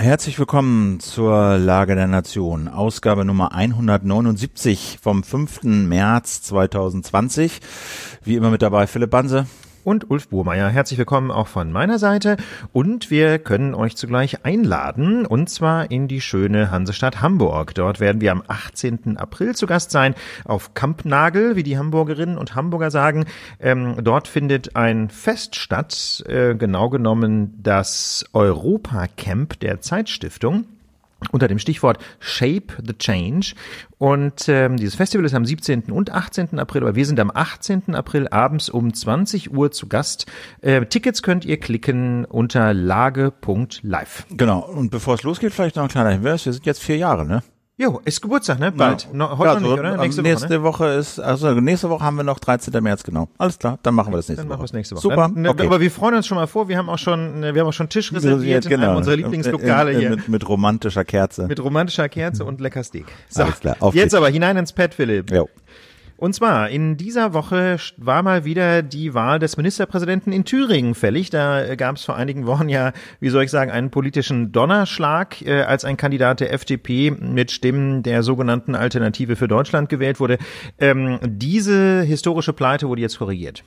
Herzlich willkommen zur Lage der Nation, Ausgabe Nummer 179 vom 5. März 2020. Wie immer mit dabei Philipp Banse und Ulf Burmeier. Herzlich willkommen auch von meiner Seite und wir können euch zugleich einladen und zwar in die schöne Hansestadt Hamburg. Dort werden wir am 18. April zu Gast sein auf Kampnagel, wie die Hamburgerinnen und Hamburger sagen. Ähm, dort findet ein Fest statt, äh, genau genommen das Europa-Camp der Zeitstiftung unter dem Stichwort Shape the Change. Und ähm, dieses Festival ist am 17. und 18. April, aber wir sind am 18. April abends um 20 Uhr zu Gast. Äh, Tickets könnt ihr klicken unter lage.live. Genau, und bevor es losgeht, vielleicht noch ein kleiner Hinweis, wir sind jetzt vier Jahre, ne? Jo, ist Geburtstag, ne? Bald. Ja. No, heute ja, noch nicht, oder? Nächste, nächste Woche, ne? Woche, ist, also nächste Woche haben wir noch 13. März, genau. Alles klar, dann machen wir das nächste dann Woche. Dann machen wir es nächste Woche. Super. Ne, okay. Aber wir freuen uns schon mal vor, wir haben auch schon, wir haben auch schon Tisch reserviert genau. in einem unserer Lieblingslokale hier. Mit, mit romantischer Kerze. Mit romantischer Kerze und lecker Steak. So, Alles klar. Auf jetzt geht's. aber hinein ins Pad, Philipp. Jo. Und zwar, in dieser Woche war mal wieder die Wahl des Ministerpräsidenten in Thüringen fällig. Da gab es vor einigen Wochen ja, wie soll ich sagen, einen politischen Donnerschlag, äh, als ein Kandidat der FDP mit Stimmen der sogenannten Alternative für Deutschland gewählt wurde. Ähm, diese historische Pleite wurde jetzt korrigiert.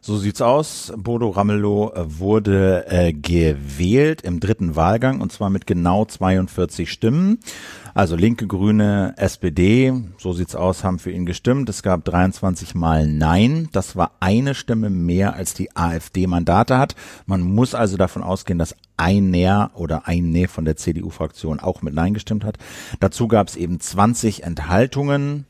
So sieht's aus. Bodo Ramelow wurde äh, gewählt im dritten Wahlgang und zwar mit genau 42 Stimmen. Also Linke, Grüne, SPD, so sieht's aus, haben für ihn gestimmt. Es gab 23 Mal Nein. Das war eine Stimme mehr als die AfD Mandate hat. Man muss also davon ausgehen, dass ein Näher oder ein Näh von der CDU-Fraktion auch mit Nein gestimmt hat. Dazu gab es eben 20 Enthaltungen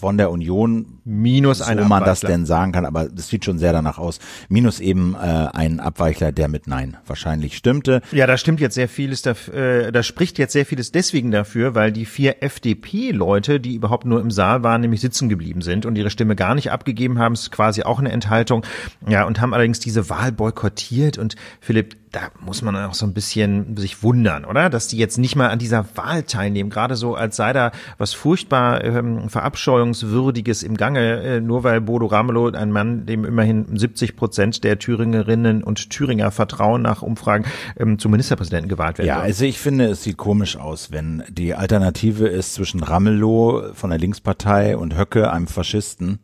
von der Union minus so ein man das denn sagen kann, aber das sieht schon sehr danach aus. Minus eben äh, ein Abweichler, der mit Nein wahrscheinlich stimmte. Ja, da stimmt jetzt sehr vieles, da, äh, da spricht jetzt sehr vieles deswegen dafür, weil die vier FDP-Leute, die überhaupt nur im Saal waren, nämlich sitzen geblieben sind und ihre Stimme gar nicht abgegeben haben, ist quasi auch eine Enthaltung. Ja, und haben allerdings diese Wahl boykottiert und Philipp, da muss man auch so ein bisschen sich wundern, oder? Dass die jetzt nicht mal an dieser Wahl teilnehmen, gerade so, als sei da was furchtbar ähm, Verabscheuungswürdiges im Gange, äh, nur weil Bodo Ramelow, ein Mann, dem immerhin 70 Prozent der Thüringerinnen und Thüringer vertrauen nach Umfragen, ähm, zum Ministerpräsidenten gewählt werden. Ja, soll. also ich finde, es sieht komisch aus, wenn die Alternative ist zwischen Ramelow von der Linkspartei und Höcke, einem Faschisten,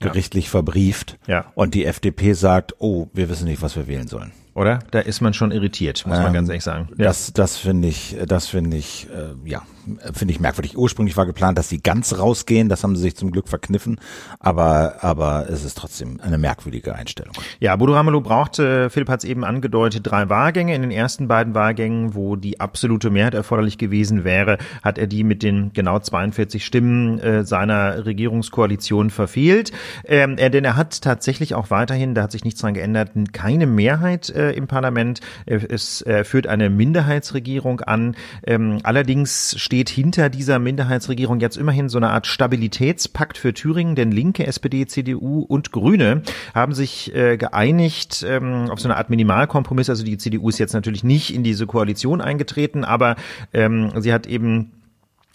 gerichtlich ja. verbrieft. Ja. Und die FDP sagt, oh, wir wissen nicht, was wir wählen sollen oder? Da ist man schon irritiert, muss ähm, man ganz ehrlich sagen. Ja. Das, das finde ich, das finde ich, äh, ja, finde ich merkwürdig. Ursprünglich war geplant, dass sie ganz rausgehen. Das haben sie sich zum Glück verkniffen. Aber, aber es ist trotzdem eine merkwürdige Einstellung. Ja, Bodo Ramelow brauchte, Philipp hat es eben angedeutet, drei Wahlgänge. In den ersten beiden Wahlgängen, wo die absolute Mehrheit erforderlich gewesen wäre, hat er die mit den genau 42 Stimmen äh, seiner Regierungskoalition verfehlt. Ähm, er, denn er hat tatsächlich auch weiterhin, da hat sich nichts dran geändert, keine Mehrheit äh, im Parlament. Es äh, führt eine Minderheitsregierung an. Ähm, allerdings steht hinter dieser Minderheitsregierung jetzt immerhin so eine Art Stabilitätspakt für Thüringen, denn Linke, SPD, CDU und Grüne haben sich äh, geeinigt ähm, auf so eine Art Minimalkompromiss. Also die CDU ist jetzt natürlich nicht in diese Koalition eingetreten, aber ähm, sie hat eben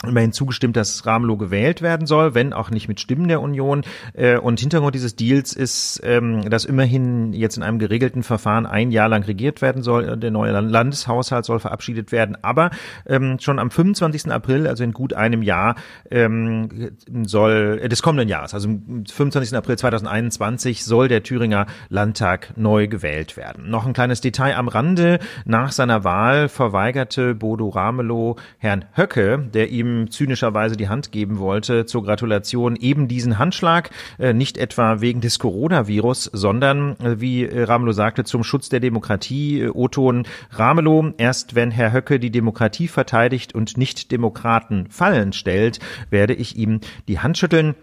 immerhin zugestimmt, dass Ramelow gewählt werden soll, wenn auch nicht mit Stimmen der Union. Äh, und Hintergrund dieses Deals ist, ähm, dass immerhin jetzt in einem geregelten Verfahren ein Jahr lang regiert werden soll. Der neue Landeshaushalt soll verabschiedet werden. Aber ähm, schon am 25. April, also in gut einem Jahr, ähm, soll äh, des kommenden Jahres, also am 25. April 2021, soll der Thüringer Landtag neu gewählt werden. Noch ein kleines Detail am Rande. Nach seiner Wahl verweigerte Bodo Ramelow Herrn Höcke, der ihm zynischerweise die Hand geben wollte zur Gratulation, eben diesen Handschlag, äh, nicht etwa wegen des Coronavirus, sondern, äh, wie äh, Ramelow sagte, zum Schutz der Demokratie. Oton Ramelow, erst wenn Herr Höcke die Demokratie verteidigt und nicht Demokraten fallen stellt, werde ich ihm die Hand schütteln.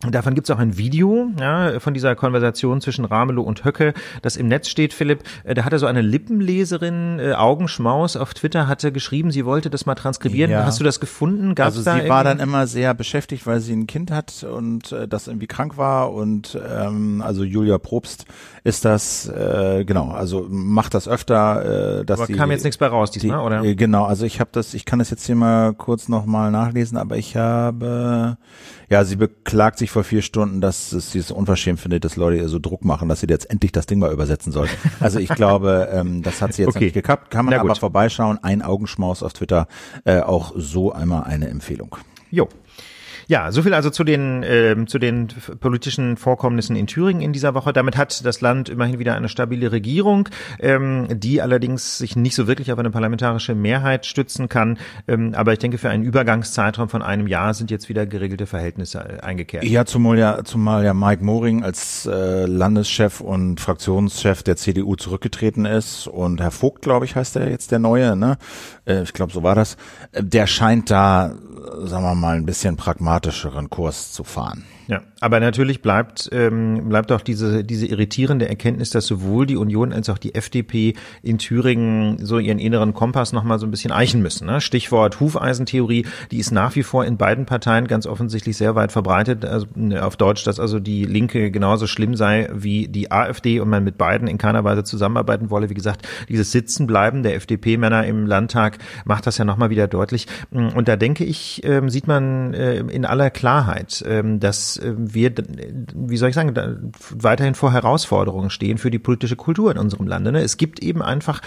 Davon gibt es auch ein Video ja, von dieser Konversation zwischen Ramelow und Höcke, das im Netz steht, Philipp. Äh, da hatte so eine Lippenleserin, äh, Augenschmaus auf Twitter, hatte geschrieben, sie wollte das mal transkribieren. Ja. Hast du das gefunden? Gab's also sie war dann immer sehr beschäftigt, weil sie ein Kind hat und äh, das irgendwie krank war. Und ähm, also Julia Probst ist das, äh, genau, also macht das öfter. Äh, dass aber die, kam jetzt nichts bei raus diesmal, die, oder? Äh, genau, also ich habe das, ich kann das jetzt hier mal kurz nochmal nachlesen, aber ich habe, ja, sie beklagt sich sich vor vier Stunden, dass es dieses unverschämt findet, dass Leute ihr so Druck machen, dass sie jetzt endlich das Ding mal übersetzen sollten. Also ich glaube, ähm, das hat sie jetzt okay. nicht gekappt. Kann man aber vorbeischauen. Ein Augenschmaus auf Twitter. Äh, auch so einmal eine Empfehlung. Jo, ja, so viel also zu den, äh, zu den politischen Vorkommnissen in Thüringen in dieser Woche. Damit hat das Land immerhin wieder eine stabile Regierung, ähm, die allerdings sich nicht so wirklich auf eine parlamentarische Mehrheit stützen kann. Ähm, aber ich denke, für einen Übergangszeitraum von einem Jahr sind jetzt wieder geregelte Verhältnisse äh, eingekehrt. Ja, zumal ja, zumal ja Mike Moring als äh, Landeschef und Fraktionschef der CDU zurückgetreten ist und Herr Vogt, glaube ich, heißt er jetzt der Neue, ne? Äh, ich glaube, so war das. Äh, der scheint da, sagen wir mal, ein bisschen pragmatischeren Kurs zu fahren. Ja, aber natürlich bleibt ähm, bleibt auch diese diese irritierende Erkenntnis, dass sowohl die Union als auch die FDP in Thüringen so ihren inneren Kompass noch mal so ein bisschen eichen müssen. Ne? Stichwort Hufeisentheorie, die ist nach wie vor in beiden Parteien ganz offensichtlich sehr weit verbreitet. Also auf Deutsch, dass also die Linke genauso schlimm sei wie die AfD und man mit beiden in keiner Weise zusammenarbeiten wolle. Wie gesagt, dieses Sitzenbleiben der FDP-Männer im Landtag macht das ja noch mal wieder deutlich. Und da denke ich, ähm, sieht man äh, in aller Klarheit, ähm, dass äh, wir, wie soll ich sagen, weiterhin vor Herausforderungen stehen für die politische Kultur in unserem Lande. Ne? Es gibt eben einfach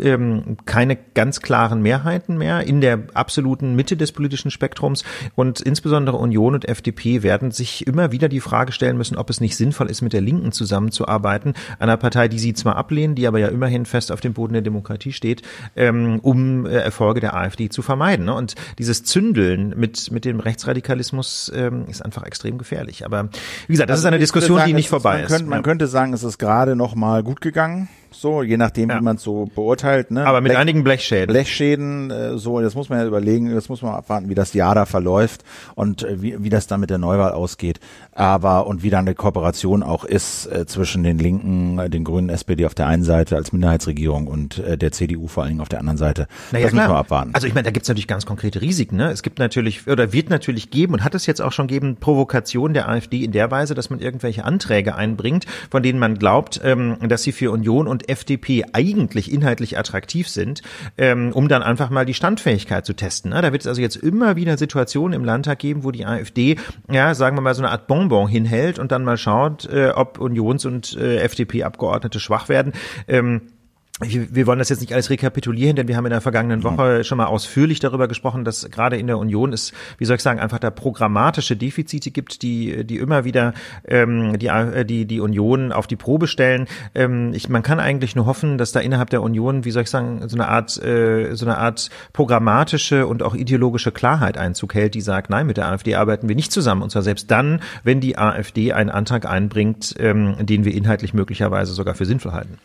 ähm, keine ganz klaren Mehrheiten mehr in der absoluten Mitte des politischen Spektrums und insbesondere Union und FDP werden sich immer wieder die Frage stellen müssen, ob es nicht sinnvoll ist, mit der Linken zusammenzuarbeiten, einer Partei, die sie zwar ablehnen, die aber ja immerhin fest auf dem Boden der Demokratie steht, ähm, um äh, Erfolge der AfD zu vermeiden. Ne? Und dieses Zündeln mit, mit dem Rechtsradikalismus ähm, ist einfach extrem gefährlich gefährlich. Aber wie gesagt, das also ist eine Diskussion, sagen, die nicht vorbei ist. Könnte, man könnte sagen, es ist gerade noch mal gut gegangen so, je nachdem, ja. wie man es so beurteilt. Ne? Aber mit Blech, einigen Blechschäden. Blechschäden, äh, so, das muss man ja überlegen, das muss man abwarten, wie das Jahr da verläuft und äh, wie, wie das dann mit der Neuwahl ausgeht. Aber und wie dann eine Kooperation auch ist äh, zwischen den Linken, äh, den Grünen, SPD auf der einen Seite als Minderheitsregierung und äh, der CDU vor allen Dingen auf der anderen Seite. Naja, das klar. müssen wir abwarten. Also ich meine, da gibt es natürlich ganz konkrete Risiken. Ne? Es gibt natürlich oder wird natürlich geben und hat es jetzt auch schon geben Provokation der AfD in der Weise, dass man irgendwelche Anträge einbringt, von denen man glaubt, ähm, dass sie für Union und FDP eigentlich inhaltlich attraktiv sind, ähm, um dann einfach mal die Standfähigkeit zu testen. Ne? Da wird es also jetzt immer wieder Situationen im Landtag geben, wo die AfD, ja, sagen wir mal, so eine Art Bonbon hinhält und dann mal schaut, äh, ob Unions- und äh, FDP-Abgeordnete schwach werden. Ähm, wir wollen das jetzt nicht alles rekapitulieren, denn wir haben in der vergangenen Woche schon mal ausführlich darüber gesprochen, dass gerade in der Union es, wie soll ich sagen, einfach da programmatische Defizite gibt, die, die immer wieder ähm, die, äh, die, die Union auf die Probe stellen. Ähm, ich, man kann eigentlich nur hoffen, dass da innerhalb der Union, wie soll ich sagen, so eine Art, äh, so eine Art programmatische und auch ideologische Klarheit Einzug hält, die sagt, nein, mit der AfD arbeiten wir nicht zusammen. Und zwar selbst dann, wenn die AfD einen Antrag einbringt, ähm, den wir inhaltlich möglicherweise sogar für sinnvoll halten.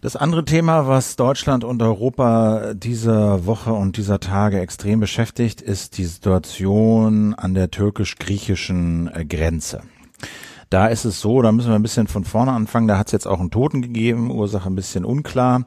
Das andere Thema, was Deutschland und Europa dieser Woche und dieser Tage extrem beschäftigt, ist die Situation an der türkisch-griechischen äh, Grenze. Da ist es so, da müssen wir ein bisschen von vorne anfangen. Da hat es jetzt auch einen Toten gegeben, Ursache ein bisschen unklar.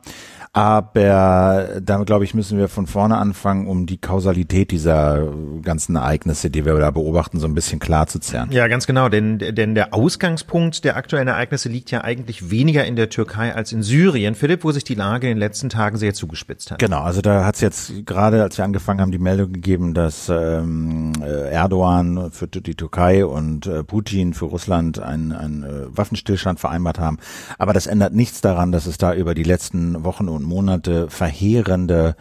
Aber da glaube ich, müssen wir von vorne anfangen, um die Kausalität dieser ganzen Ereignisse, die wir da beobachten, so ein bisschen klar zu zerren. Ja, ganz genau, denn, denn der Ausgangspunkt der aktuellen Ereignisse liegt ja eigentlich weniger in der Türkei als in Syrien, Philipp, wo sich die Lage in den letzten Tagen sehr zugespitzt hat. Genau, also da hat es jetzt gerade, als wir angefangen haben, die Meldung gegeben, dass ähm, äh, Erdogan für die Türkei und äh, Putin für Russland einen, einen äh, Waffenstillstand vereinbart haben. Aber das ändert nichts daran, dass es da über die letzten Wochen und und Monate verheerende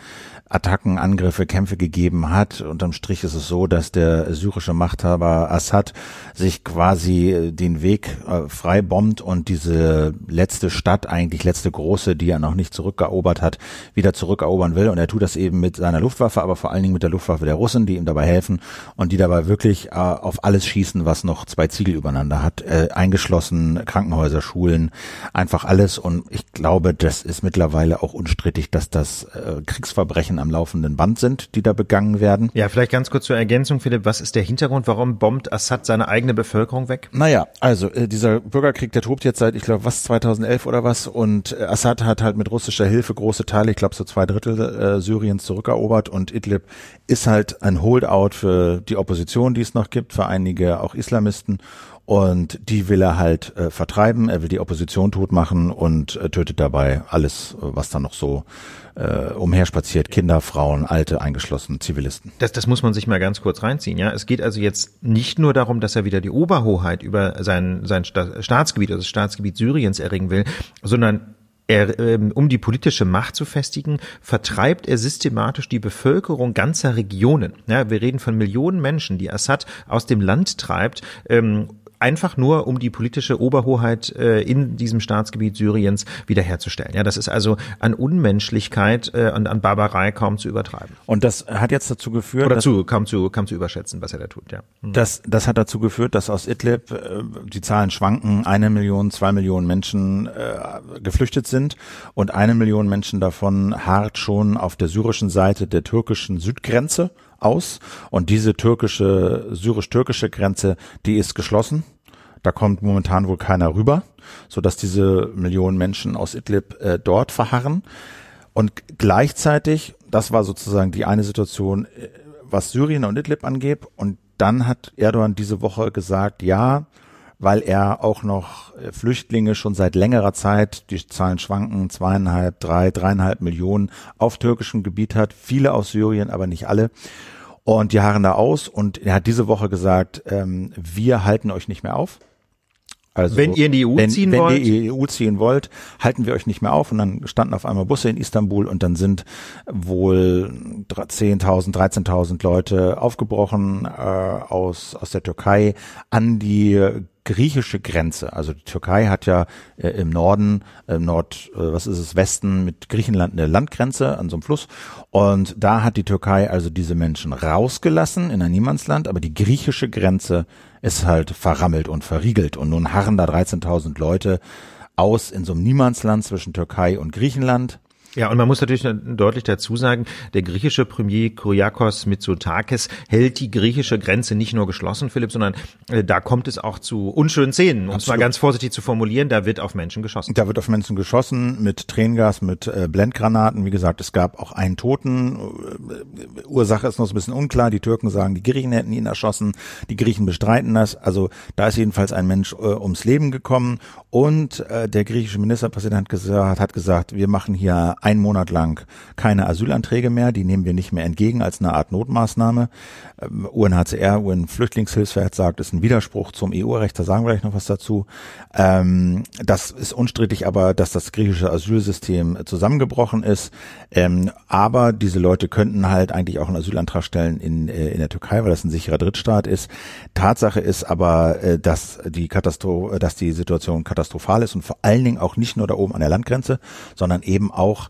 Attacken, Angriffe, Kämpfe gegeben hat. Unterm Strich ist es so, dass der syrische Machthaber Assad sich quasi äh, den Weg äh, frei bombt und diese letzte Stadt, eigentlich letzte große, die er noch nicht zurückerobert hat, wieder zurückerobern will. Und er tut das eben mit seiner Luftwaffe, aber vor allen Dingen mit der Luftwaffe der Russen, die ihm dabei helfen und die dabei wirklich äh, auf alles schießen, was noch zwei Ziegel übereinander hat, äh, eingeschlossen Krankenhäuser, Schulen, einfach alles. Und ich glaube, das ist mittlerweile auch unstrittig, dass das Kriegsverbrechen am laufenden Band sind, die da begangen werden. Ja, vielleicht ganz kurz zur Ergänzung, Philipp. Was ist der Hintergrund? Warum bombt Assad seine eigene Bevölkerung weg? Naja, also äh, dieser Bürgerkrieg, der tobt jetzt seit, ich glaube, was, 2011 oder was. Und äh, Assad hat halt mit russischer Hilfe große Teile, ich glaube so zwei Drittel äh, Syriens zurückerobert. Und Idlib ist halt ein Holdout für die Opposition, die es noch gibt, für einige auch Islamisten. Und die will er halt äh, vertreiben, er will die Opposition totmachen und äh, tötet dabei alles, was da noch so äh, umherspaziert, Kinder, Frauen, Alte eingeschlossen, Zivilisten. Das, das muss man sich mal ganz kurz reinziehen. Ja, Es geht also jetzt nicht nur darum, dass er wieder die Oberhoheit über sein, sein Staatsgebiet, also das Staatsgebiet Syriens erringen will, sondern er, ähm, um die politische Macht zu festigen, vertreibt er systematisch die Bevölkerung ganzer Regionen. Ja, wir reden von Millionen Menschen, die Assad aus dem Land treibt, ähm, einfach nur um die politische Oberhoheit äh, in diesem Staatsgebiet Syriens wiederherzustellen. Ja, das ist also an Unmenschlichkeit äh, und an Barbarei kaum zu übertreiben. Und das hat jetzt dazu geführt, oder zu kaum zu kaum zu überschätzen, was er da tut. Ja. Mhm. Das das hat dazu geführt, dass aus Idlib äh, die Zahlen schwanken, eine Million, zwei Millionen Menschen äh, geflüchtet sind und eine Million Menschen davon hart schon auf der syrischen Seite der türkischen Südgrenze aus und diese türkische, syrisch-türkische Grenze, die ist geschlossen. Da kommt momentan wohl keiner rüber, so dass diese Millionen Menschen aus Idlib äh, dort verharren. Und gleichzeitig, das war sozusagen die eine Situation, äh, was Syrien und Idlib angeht. Und dann hat Erdogan diese Woche gesagt, ja, weil er auch noch äh, Flüchtlinge schon seit längerer Zeit, die Zahlen schwanken, zweieinhalb, drei, dreieinhalb Millionen auf türkischem Gebiet hat, viele aus Syrien, aber nicht alle. Und die harren da aus und er hat diese Woche gesagt, ähm, wir halten euch nicht mehr auf. Also, wenn ihr in die EU wenn, ziehen wenn wollt? Wenn ihr in die EU ziehen wollt, halten wir euch nicht mehr auf. Und dann standen auf einmal Busse in Istanbul und dann sind wohl 10.000, 13.000 Leute aufgebrochen äh, aus, aus der Türkei an die griechische Grenze. Also die Türkei hat ja äh, im Norden, äh, Nord, äh, was ist es, Westen mit Griechenland eine Landgrenze an so einem Fluss. Und da hat die Türkei also diese Menschen rausgelassen in ein Niemandsland, aber die griechische Grenze ist halt verrammelt und verriegelt. Und nun harren da 13.000 Leute aus in so einem Niemandsland zwischen Türkei und Griechenland. Ja, und man muss natürlich deutlich dazu sagen, der griechische Premier Kyriakos Mitsotakis hält die griechische Grenze nicht nur geschlossen, Philipp, sondern äh, da kommt es auch zu unschönen Szenen, um es mal ganz vorsichtig zu formulieren, da wird auf Menschen geschossen. Da wird auf Menschen geschossen mit Tränengas, mit äh, Blendgranaten. Wie gesagt, es gab auch einen Toten. Äh, Ursache ist noch so ein bisschen unklar. Die Türken sagen, die Griechen hätten ihn erschossen. Die Griechen bestreiten das. Also da ist jedenfalls ein Mensch äh, ums Leben gekommen. Und äh, der griechische Ministerpräsident gesagt, hat gesagt, wir machen hier einen Monat lang keine Asylanträge mehr, die nehmen wir nicht mehr entgegen als eine Art Notmaßnahme. Ähm, UNHCR, UN-Flüchtlingshilfswerk sagt, ist ein Widerspruch zum EU-Recht, da sagen wir gleich noch was dazu. Ähm, das ist unstrittig aber, dass das griechische Asylsystem zusammengebrochen ist. Ähm, aber diese Leute könnten halt eigentlich auch einen Asylantrag stellen in, äh, in der Türkei, weil das ein sicherer Drittstaat ist. Tatsache ist aber, äh, dass die Katastrophe, dass die Situation katastrophal ist und vor allen Dingen auch nicht nur da oben an der Landgrenze, sondern eben auch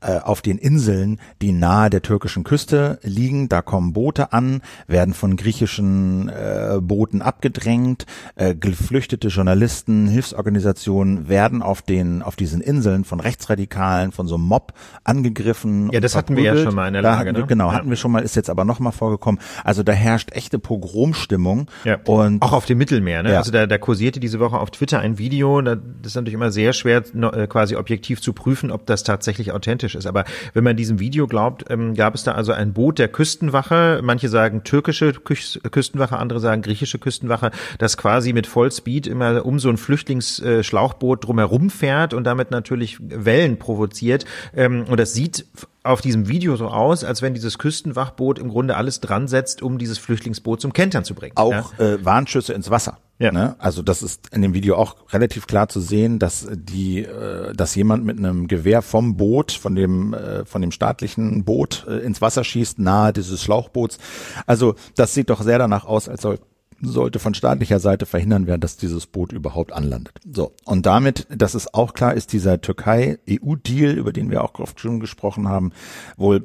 auf den Inseln, die nahe der türkischen Küste liegen. Da kommen Boote an, werden von griechischen äh, Booten abgedrängt. Äh, geflüchtete Journalisten, Hilfsorganisationen werden auf den auf diesen Inseln von Rechtsradikalen, von so einem Mob angegriffen. Ja, das hatten wir ja schon mal in der Lage. Ne? Genau, ja. hatten wir schon mal, ist jetzt aber noch mal vorgekommen. Also da herrscht echte Pogromstimmung. Ja. Und auch auf dem Mittelmeer. Ne? Ja. Also da, da kursierte diese Woche auf Twitter ein Video. Das ist natürlich immer sehr schwer, äh, quasi objektiv zu prüfen, ob das tatsächlich authentisch ist. Aber wenn man diesem Video glaubt, ähm, gab es da also ein Boot der Küstenwache. Manche sagen türkische Küstenwache, andere sagen griechische Küstenwache, das quasi mit Vollspeed immer um so ein Flüchtlingsschlauchboot drumherum fährt und damit natürlich Wellen provoziert. Ähm, und das sieht auf diesem Video so aus, als wenn dieses Küstenwachboot im Grunde alles dran setzt, um dieses Flüchtlingsboot zum Kentern zu bringen. Auch ja? äh, Warnschüsse ins Wasser. Ja. Ne? Also das ist in dem Video auch relativ klar zu sehen, dass die, äh, dass jemand mit einem Gewehr vom Boot, von dem, äh, von dem staatlichen Boot äh, ins Wasser schießt, nahe dieses Schlauchboots. Also das sieht doch sehr danach aus, als soll sollte von staatlicher Seite verhindern werden, dass dieses Boot überhaupt anlandet. So. Und damit, dass es auch klar ist, dieser Türkei-EU-Deal, über den wir auch oft schon gesprochen haben, wohl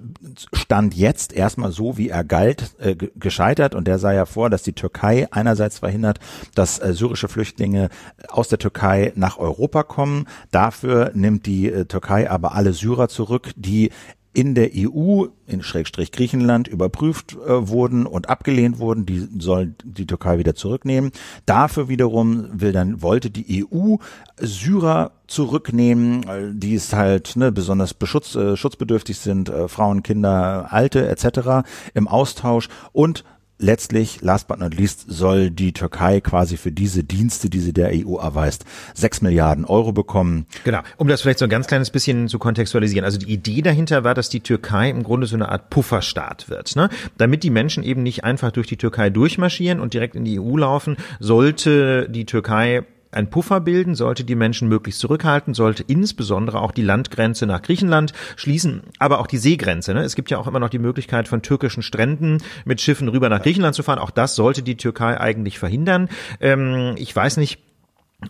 stand jetzt erstmal so, wie er galt, äh, gescheitert. Und der sah ja vor, dass die Türkei einerseits verhindert, dass äh, syrische Flüchtlinge aus der Türkei nach Europa kommen. Dafür nimmt die äh, Türkei aber alle Syrer zurück, die in der EU, in Schrägstrich Griechenland, überprüft äh, wurden und abgelehnt wurden. Die soll die Türkei wieder zurücknehmen. Dafür wiederum will dann, wollte die EU Syrer zurücknehmen, die es halt ne, besonders beschutz, äh, schutzbedürftig sind, äh, Frauen, Kinder, Alte etc. im Austausch und letztlich, last but not least, soll die Türkei quasi für diese Dienste, die sie der EU erweist, sechs Milliarden Euro bekommen. Genau. Um das vielleicht so ein ganz kleines bisschen zu kontextualisieren. Also die Idee dahinter war, dass die Türkei im Grunde so eine Art Pufferstaat wird. Ne? Damit die Menschen eben nicht einfach durch die Türkei durchmarschieren und direkt in die EU laufen, sollte die Türkei ein Puffer bilden, sollte die Menschen möglichst zurückhalten, sollte insbesondere auch die Landgrenze nach Griechenland schließen, aber auch die Seegrenze. Ne? Es gibt ja auch immer noch die Möglichkeit von türkischen Stränden mit Schiffen rüber nach Griechenland zu fahren. Auch das sollte die Türkei eigentlich verhindern. Ähm, ich weiß nicht,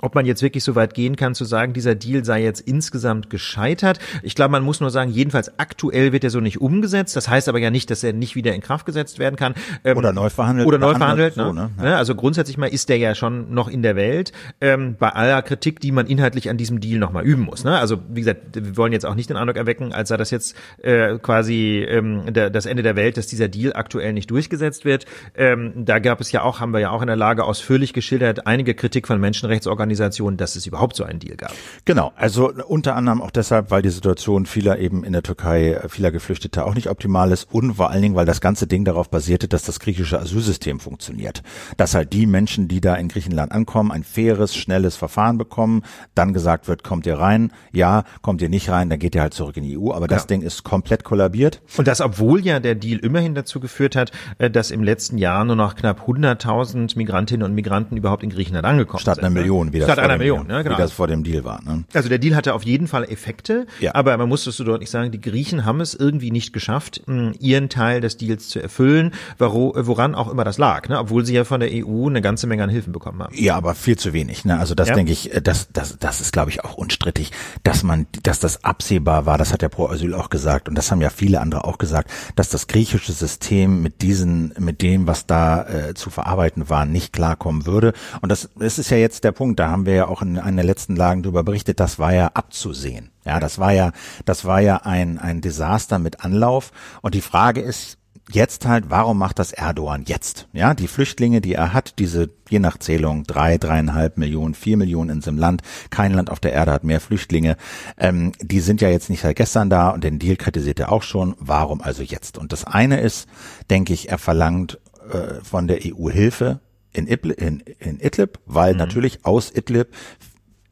ob man jetzt wirklich so weit gehen kann zu sagen, dieser Deal sei jetzt insgesamt gescheitert. Ich glaube, man muss nur sagen, jedenfalls aktuell wird er so nicht umgesetzt. Das heißt aber ja nicht, dass er nicht wieder in Kraft gesetzt werden kann. Ähm, oder neu verhandelt. Oder neu verhandelt. Ne? So, ne? Ja. Also grundsätzlich mal ist der ja schon noch in der Welt. Ähm, bei aller Kritik, die man inhaltlich an diesem Deal nochmal üben muss. Ne? Also wie gesagt, wir wollen jetzt auch nicht den Eindruck erwecken, als sei das jetzt äh, quasi ähm, der, das Ende der Welt, dass dieser Deal aktuell nicht durchgesetzt wird. Ähm, da gab es ja auch, haben wir ja auch in der Lage ausführlich geschildert, einige Kritik von Menschenrechtsorganisationen Organisation, dass es überhaupt so einen Deal gab. Genau, also unter anderem auch deshalb, weil die Situation vieler eben in der Türkei, vieler Geflüchteter auch nicht optimal ist und vor allen Dingen, weil das ganze Ding darauf basierte, dass das griechische Asylsystem funktioniert. Dass halt die Menschen, die da in Griechenland ankommen, ein faires, schnelles Verfahren bekommen, dann gesagt wird, kommt ihr rein, ja, kommt ihr nicht rein, dann geht ihr halt zurück in die EU. Aber das ja. Ding ist komplett kollabiert. Und das, obwohl ja der Deal immerhin dazu geführt hat, äh, dass im letzten Jahr nur noch knapp 100.000 Migrantinnen und Migranten überhaupt in Griechenland angekommen Statt sind. Statt einer ne? Million wie das, Statt einer Million, ne, genau. wie das vor dem Deal war. Ne? Also der Deal hatte auf jeden Fall Effekte, ja. aber man muss das so deutlich sagen, die Griechen haben es irgendwie nicht geschafft, ihren Teil des Deals zu erfüllen, woran auch immer das lag, ne? obwohl sie ja von der EU eine ganze Menge an Hilfen bekommen haben. Ja, aber viel zu wenig. Ne? Also das ja. denke ich, äh, das, das, das ist, glaube ich, auch unstrittig, dass man, dass das absehbar war, das hat der Pro Asyl auch gesagt und das haben ja viele andere auch gesagt, dass das griechische System mit diesen, mit dem, was da äh, zu verarbeiten war, nicht klarkommen würde. Und das, das ist ja jetzt der Punkt, da haben wir ja auch in einer letzten Lagen darüber berichtet, das war ja abzusehen. Ja, das war ja, das war ja ein, ein Desaster mit Anlauf. Und die Frage ist jetzt halt, warum macht das Erdogan jetzt? Ja, die Flüchtlinge, die er hat, diese, je nach Zählung, drei, dreieinhalb Millionen, vier Millionen in seinem Land. Kein Land auf der Erde hat mehr Flüchtlinge. Ähm, die sind ja jetzt nicht seit gestern da und den Deal kritisiert er auch schon. Warum also jetzt? Und das eine ist, denke ich, er verlangt äh, von der EU Hilfe in, Idlib, in, in Idlib weil mhm. natürlich aus Idlib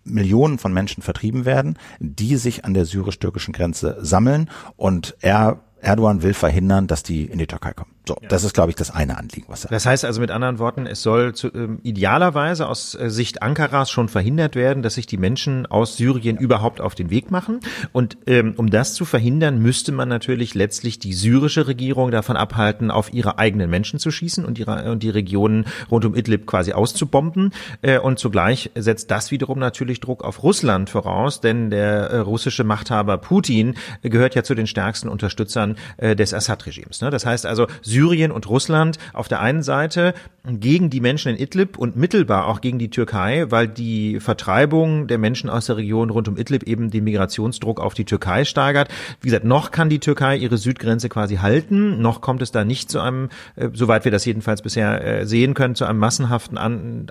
Millionen von Menschen vertrieben werden, die sich an der syrisch-türkischen Grenze sammeln und er Erdogan will verhindern, dass die in die Türkei kommen. So, ja. das ist, glaube ich, das eine Anliegen, was er. Das heißt also mit anderen Worten, es soll zu, ähm, idealerweise aus äh, Sicht Ankaras schon verhindert werden, dass sich die Menschen aus Syrien überhaupt auf den Weg machen. Und ähm, um das zu verhindern, müsste man natürlich letztlich die syrische Regierung davon abhalten, auf ihre eigenen Menschen zu schießen und, ihre, und die Regionen rund um Idlib quasi auszubomben. Äh, und zugleich setzt das wiederum natürlich Druck auf Russland voraus, denn der äh, russische Machthaber Putin gehört ja zu den stärksten Unterstützern äh, des Assad-Regimes. Ne? Das heißt also, Syrien und Russland auf der einen Seite gegen die Menschen in Idlib und mittelbar auch gegen die Türkei, weil die Vertreibung der Menschen aus der Region rund um Idlib eben den Migrationsdruck auf die Türkei steigert. Wie gesagt, noch kann die Türkei ihre Südgrenze quasi halten, noch kommt es da nicht zu einem, äh, soweit wir das jedenfalls bisher äh, sehen können, zu einem massenhaften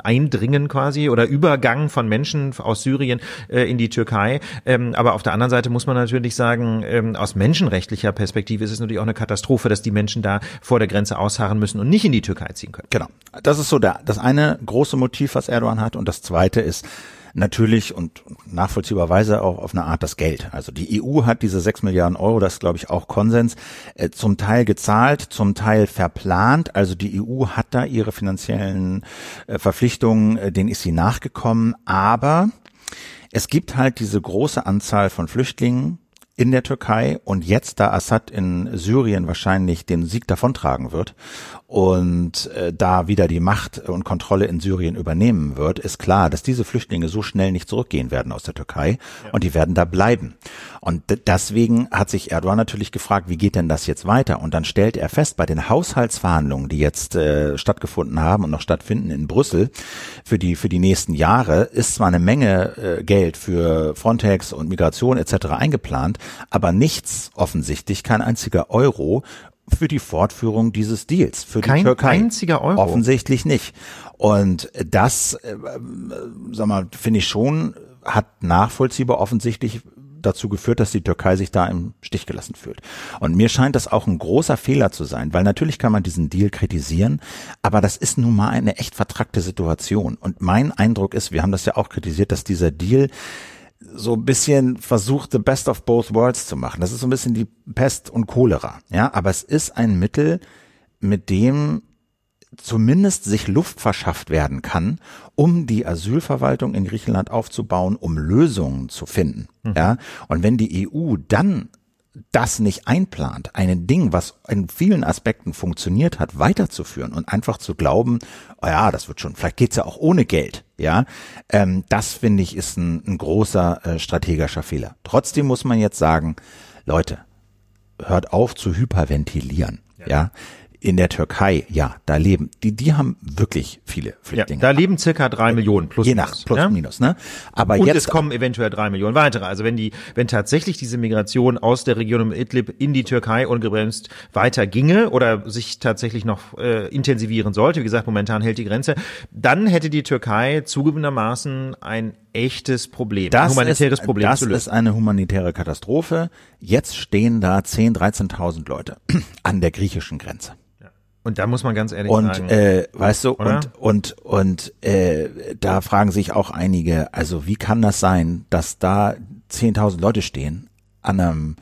Eindringen quasi oder Übergang von Menschen aus Syrien äh, in die Türkei. Ähm, aber auf der anderen Seite muss man natürlich sagen, ähm, aus menschenrechtlicher Perspektive ist es natürlich auch eine Katastrophe, dass die Menschen da vor der Grenze ausharren müssen und nicht in die Türkei ziehen können. Genau. Das ist so der, das eine große Motiv, was Erdogan hat. Und das zweite ist, natürlich und nachvollziehbarweise auch auf eine Art das Geld. Also die EU hat diese sechs Milliarden Euro, das ist glaube ich auch Konsens, äh, zum Teil gezahlt, zum Teil verplant. Also die EU hat da ihre finanziellen äh, Verpflichtungen, äh, denen ist sie nachgekommen. Aber es gibt halt diese große Anzahl von Flüchtlingen, in der Türkei und jetzt, da Assad in Syrien wahrscheinlich den Sieg davontragen wird und äh, da wieder die Macht und Kontrolle in Syrien übernehmen wird, ist klar, dass diese Flüchtlinge so schnell nicht zurückgehen werden aus der Türkei ja. und die werden da bleiben. Und deswegen hat sich Erdogan natürlich gefragt, wie geht denn das jetzt weiter? Und dann stellt er fest, bei den Haushaltsverhandlungen, die jetzt äh, stattgefunden haben und noch stattfinden in Brüssel für die für die nächsten Jahre, ist zwar eine Menge äh, Geld für Frontex und Migration etc. eingeplant, aber nichts offensichtlich, kein einziger Euro für die Fortführung dieses Deals für Kein die Türkei. einziger Euro. Offensichtlich nicht. Und das, äh, sag mal, finde ich schon, hat nachvollziehbar offensichtlich dazu geführt, dass die Türkei sich da im Stich gelassen fühlt. Und mir scheint das auch ein großer Fehler zu sein, weil natürlich kann man diesen Deal kritisieren, aber das ist nun mal eine echt vertrackte Situation. Und mein Eindruck ist, wir haben das ja auch kritisiert, dass dieser Deal so ein bisschen versucht, the best of both worlds zu machen. Das ist so ein bisschen die Pest und Cholera. Ja, aber es ist ein Mittel, mit dem zumindest sich Luft verschafft werden kann, um die Asylverwaltung in Griechenland aufzubauen, um Lösungen zu finden. Mhm. Ja, und wenn die EU dann das nicht einplant, ein Ding, was in vielen Aspekten funktioniert hat, weiterzuführen und einfach zu glauben, oh ja, das wird schon, vielleicht geht's ja auch ohne Geld, ja, ähm, das finde ich ist ein, ein großer äh, strategischer Fehler. Trotzdem muss man jetzt sagen, Leute, hört auf zu hyperventilieren, ja. ja in der Türkei, ja, da leben, die, die haben wirklich viele Flüchtlinge. Ja, da leben circa drei Millionen plus Je nach, plus ja? minus, ne? Aber Und jetzt es kommen eventuell drei Millionen weitere. Also wenn die, wenn tatsächlich diese Migration aus der Region um Idlib in die Türkei ungebremst weiter ginge oder sich tatsächlich noch äh, intensivieren sollte, wie gesagt, momentan hält die Grenze, dann hätte die Türkei zugegebenermaßen ein echtes Problem, das ein humanitäres ist, Problem das zu lösen. Das ist eine humanitäre Katastrophe. Jetzt stehen da 10.000, 13.000 Leute an der griechischen Grenze. Und da muss man ganz ehrlich und, sagen. Und äh, weißt du, oder? und und und äh, da fragen sich auch einige, also wie kann das sein, dass da 10.000 Leute stehen an einem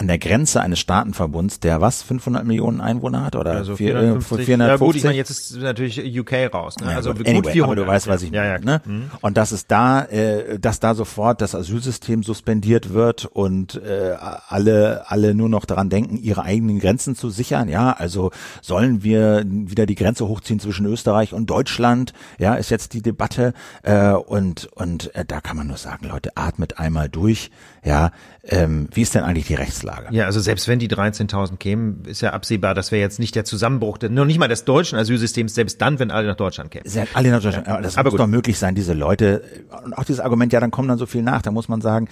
an der Grenze eines Staatenverbunds, der was 500 Millionen Einwohner hat oder also 450, 450? Ja gut, ich meine, jetzt ist natürlich UK raus. Ne? also anyway, gut 400. Aber du weißt, was ich meine. Ja, ja. Ne? Mhm. Und dass es da, äh, dass da sofort das Asylsystem suspendiert wird und äh, alle alle nur noch daran denken, ihre eigenen Grenzen zu sichern. Ja, also sollen wir wieder die Grenze hochziehen zwischen Österreich und Deutschland? Ja, ist jetzt die Debatte äh, und und äh, da kann man nur sagen, Leute, atmet einmal durch. Ja, ähm, wie ist denn eigentlich die Rechtslage? Ja, also selbst wenn die 13.000 kämen, ist ja absehbar, dass wir jetzt nicht der Zusammenbruch, noch nicht mal des deutschen Asylsystems, selbst dann, wenn alle nach Deutschland kämen. Sehr, alle nach Deutschland. Ja. Das Aber muss gut. doch möglich sein, diese Leute, und auch dieses Argument, ja, dann kommen dann so viel nach, da muss man sagen,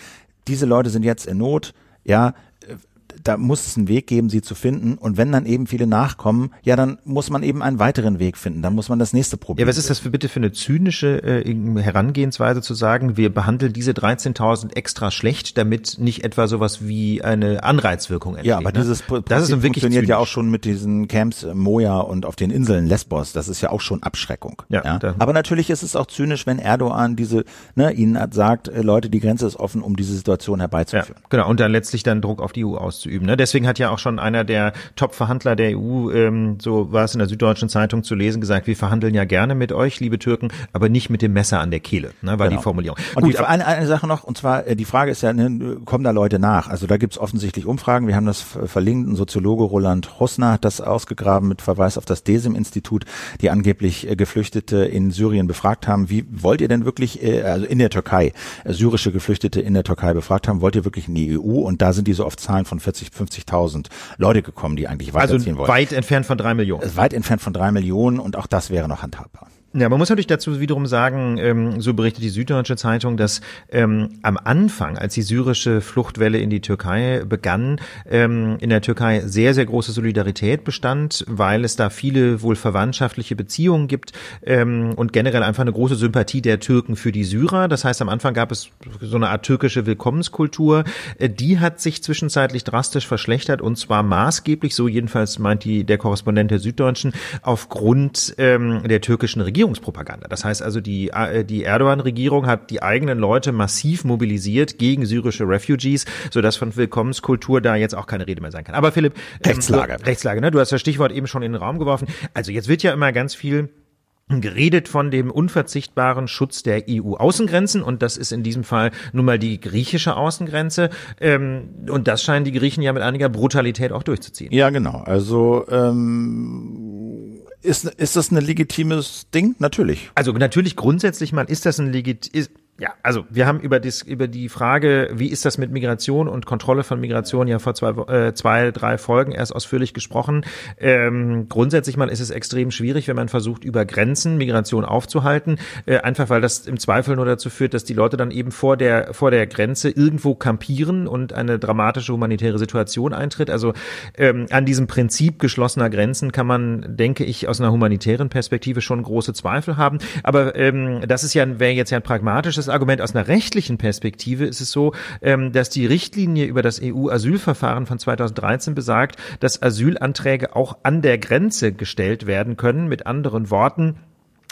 diese Leute sind jetzt in Not, ja, da muss es einen Weg geben, sie zu finden. Und wenn dann eben viele nachkommen, ja, dann muss man eben einen weiteren Weg finden. Dann muss man das nächste probieren. Ja, was ist das für bitte für eine zynische äh, Herangehensweise zu sagen, wir behandeln diese 13.000 extra schlecht, damit nicht etwa sowas wie eine Anreizwirkung entsteht. Ja, aber ne? dieses Prinzip das ist funktioniert zynisch. ja auch schon mit diesen Camps Moja und auf den Inseln Lesbos. Das ist ja auch schon Abschreckung. Ja, ja? Aber natürlich ist es auch zynisch, wenn Erdogan diese, ne, ihnen sagt, äh, Leute, die Grenze ist offen, um diese Situation herbeizuführen. Ja, genau. Und dann letztlich dann Druck auf die EU auszuüben auszuüben. Ne? Deswegen hat ja auch schon einer der Top-Verhandler der EU, ähm, so war es in der Süddeutschen Zeitung zu lesen, gesagt, wir verhandeln ja gerne mit euch, liebe Türken, aber nicht mit dem Messer an der Kehle, ne, war genau. die Formulierung. Und Gut, die, eine, eine Sache noch, und zwar äh, die Frage ist ja, ne, kommen da Leute nach? Also da gibt's offensichtlich Umfragen, wir haben das verlinkt, ein Soziologe Roland Hosner hat das ausgegraben mit Verweis auf das DESIM-Institut, die angeblich äh, Geflüchtete in Syrien befragt haben. Wie wollt ihr denn wirklich, äh, also in der Türkei, syrische Geflüchtete in der Türkei befragt haben, wollt ihr wirklich in die EU? Und da sind die so auf Zahlen von 40 40, 50.000 Leute gekommen, die eigentlich weiterziehen also wollten. weit entfernt von drei Millionen. Weit entfernt von drei Millionen und auch das wäre noch handhabbar. Ja, man muss natürlich dazu wiederum sagen, ähm, so berichtet die Süddeutsche Zeitung, dass ähm, am Anfang, als die syrische Fluchtwelle in die Türkei begann, ähm, in der Türkei sehr, sehr große Solidarität bestand, weil es da viele wohl verwandtschaftliche Beziehungen gibt ähm, und generell einfach eine große Sympathie der Türken für die Syrer. Das heißt, am Anfang gab es so eine Art türkische Willkommenskultur. Äh, die hat sich zwischenzeitlich drastisch verschlechtert und zwar maßgeblich, so jedenfalls meint die, der Korrespondent der Süddeutschen, aufgrund ähm, der türkischen Regierung. Regierungspropaganda. Das heißt also, die, äh, die Erdogan-Regierung hat die eigenen Leute massiv mobilisiert gegen syrische Refugees, sodass von Willkommenskultur da jetzt auch keine Rede mehr sein kann. Aber Philipp, ähm, Rechtslage. Ähm, Rechtslage, ne? Du hast das Stichwort eben schon in den Raum geworfen. Also jetzt wird ja immer ganz viel geredet von dem unverzichtbaren Schutz der EU-Außengrenzen und das ist in diesem Fall nun mal die griechische Außengrenze ähm, und das scheinen die Griechen ja mit einiger Brutalität auch durchzuziehen. Ja, genau. Also ähm, ist, ist das ein legitimes Ding? Natürlich. Also natürlich grundsätzlich mal ist das ein legit ist, ja, also wir haben über, dies, über die Frage, wie ist das mit Migration und Kontrolle von Migration ja vor zwei, äh, zwei drei Folgen erst ausführlich gesprochen. Ähm, grundsätzlich mal ist es extrem schwierig, wenn man versucht, über Grenzen Migration aufzuhalten, äh, einfach weil das im Zweifel nur dazu führt, dass die Leute dann eben vor der, vor der Grenze irgendwo kampieren und eine dramatische humanitäre Situation eintritt. Also ähm, an diesem Prinzip geschlossener Grenzen kann man, denke ich, aus einer humanitären Perspektive schon große Zweifel haben. Aber ähm, das ist ja, wäre jetzt ja ein pragmatisches zweites Argument aus einer rechtlichen Perspektive ist es so, ähm, dass die Richtlinie über das EU-Asylverfahren von 2013 besagt, dass Asylanträge auch an der Grenze gestellt werden können. Mit anderen Worten,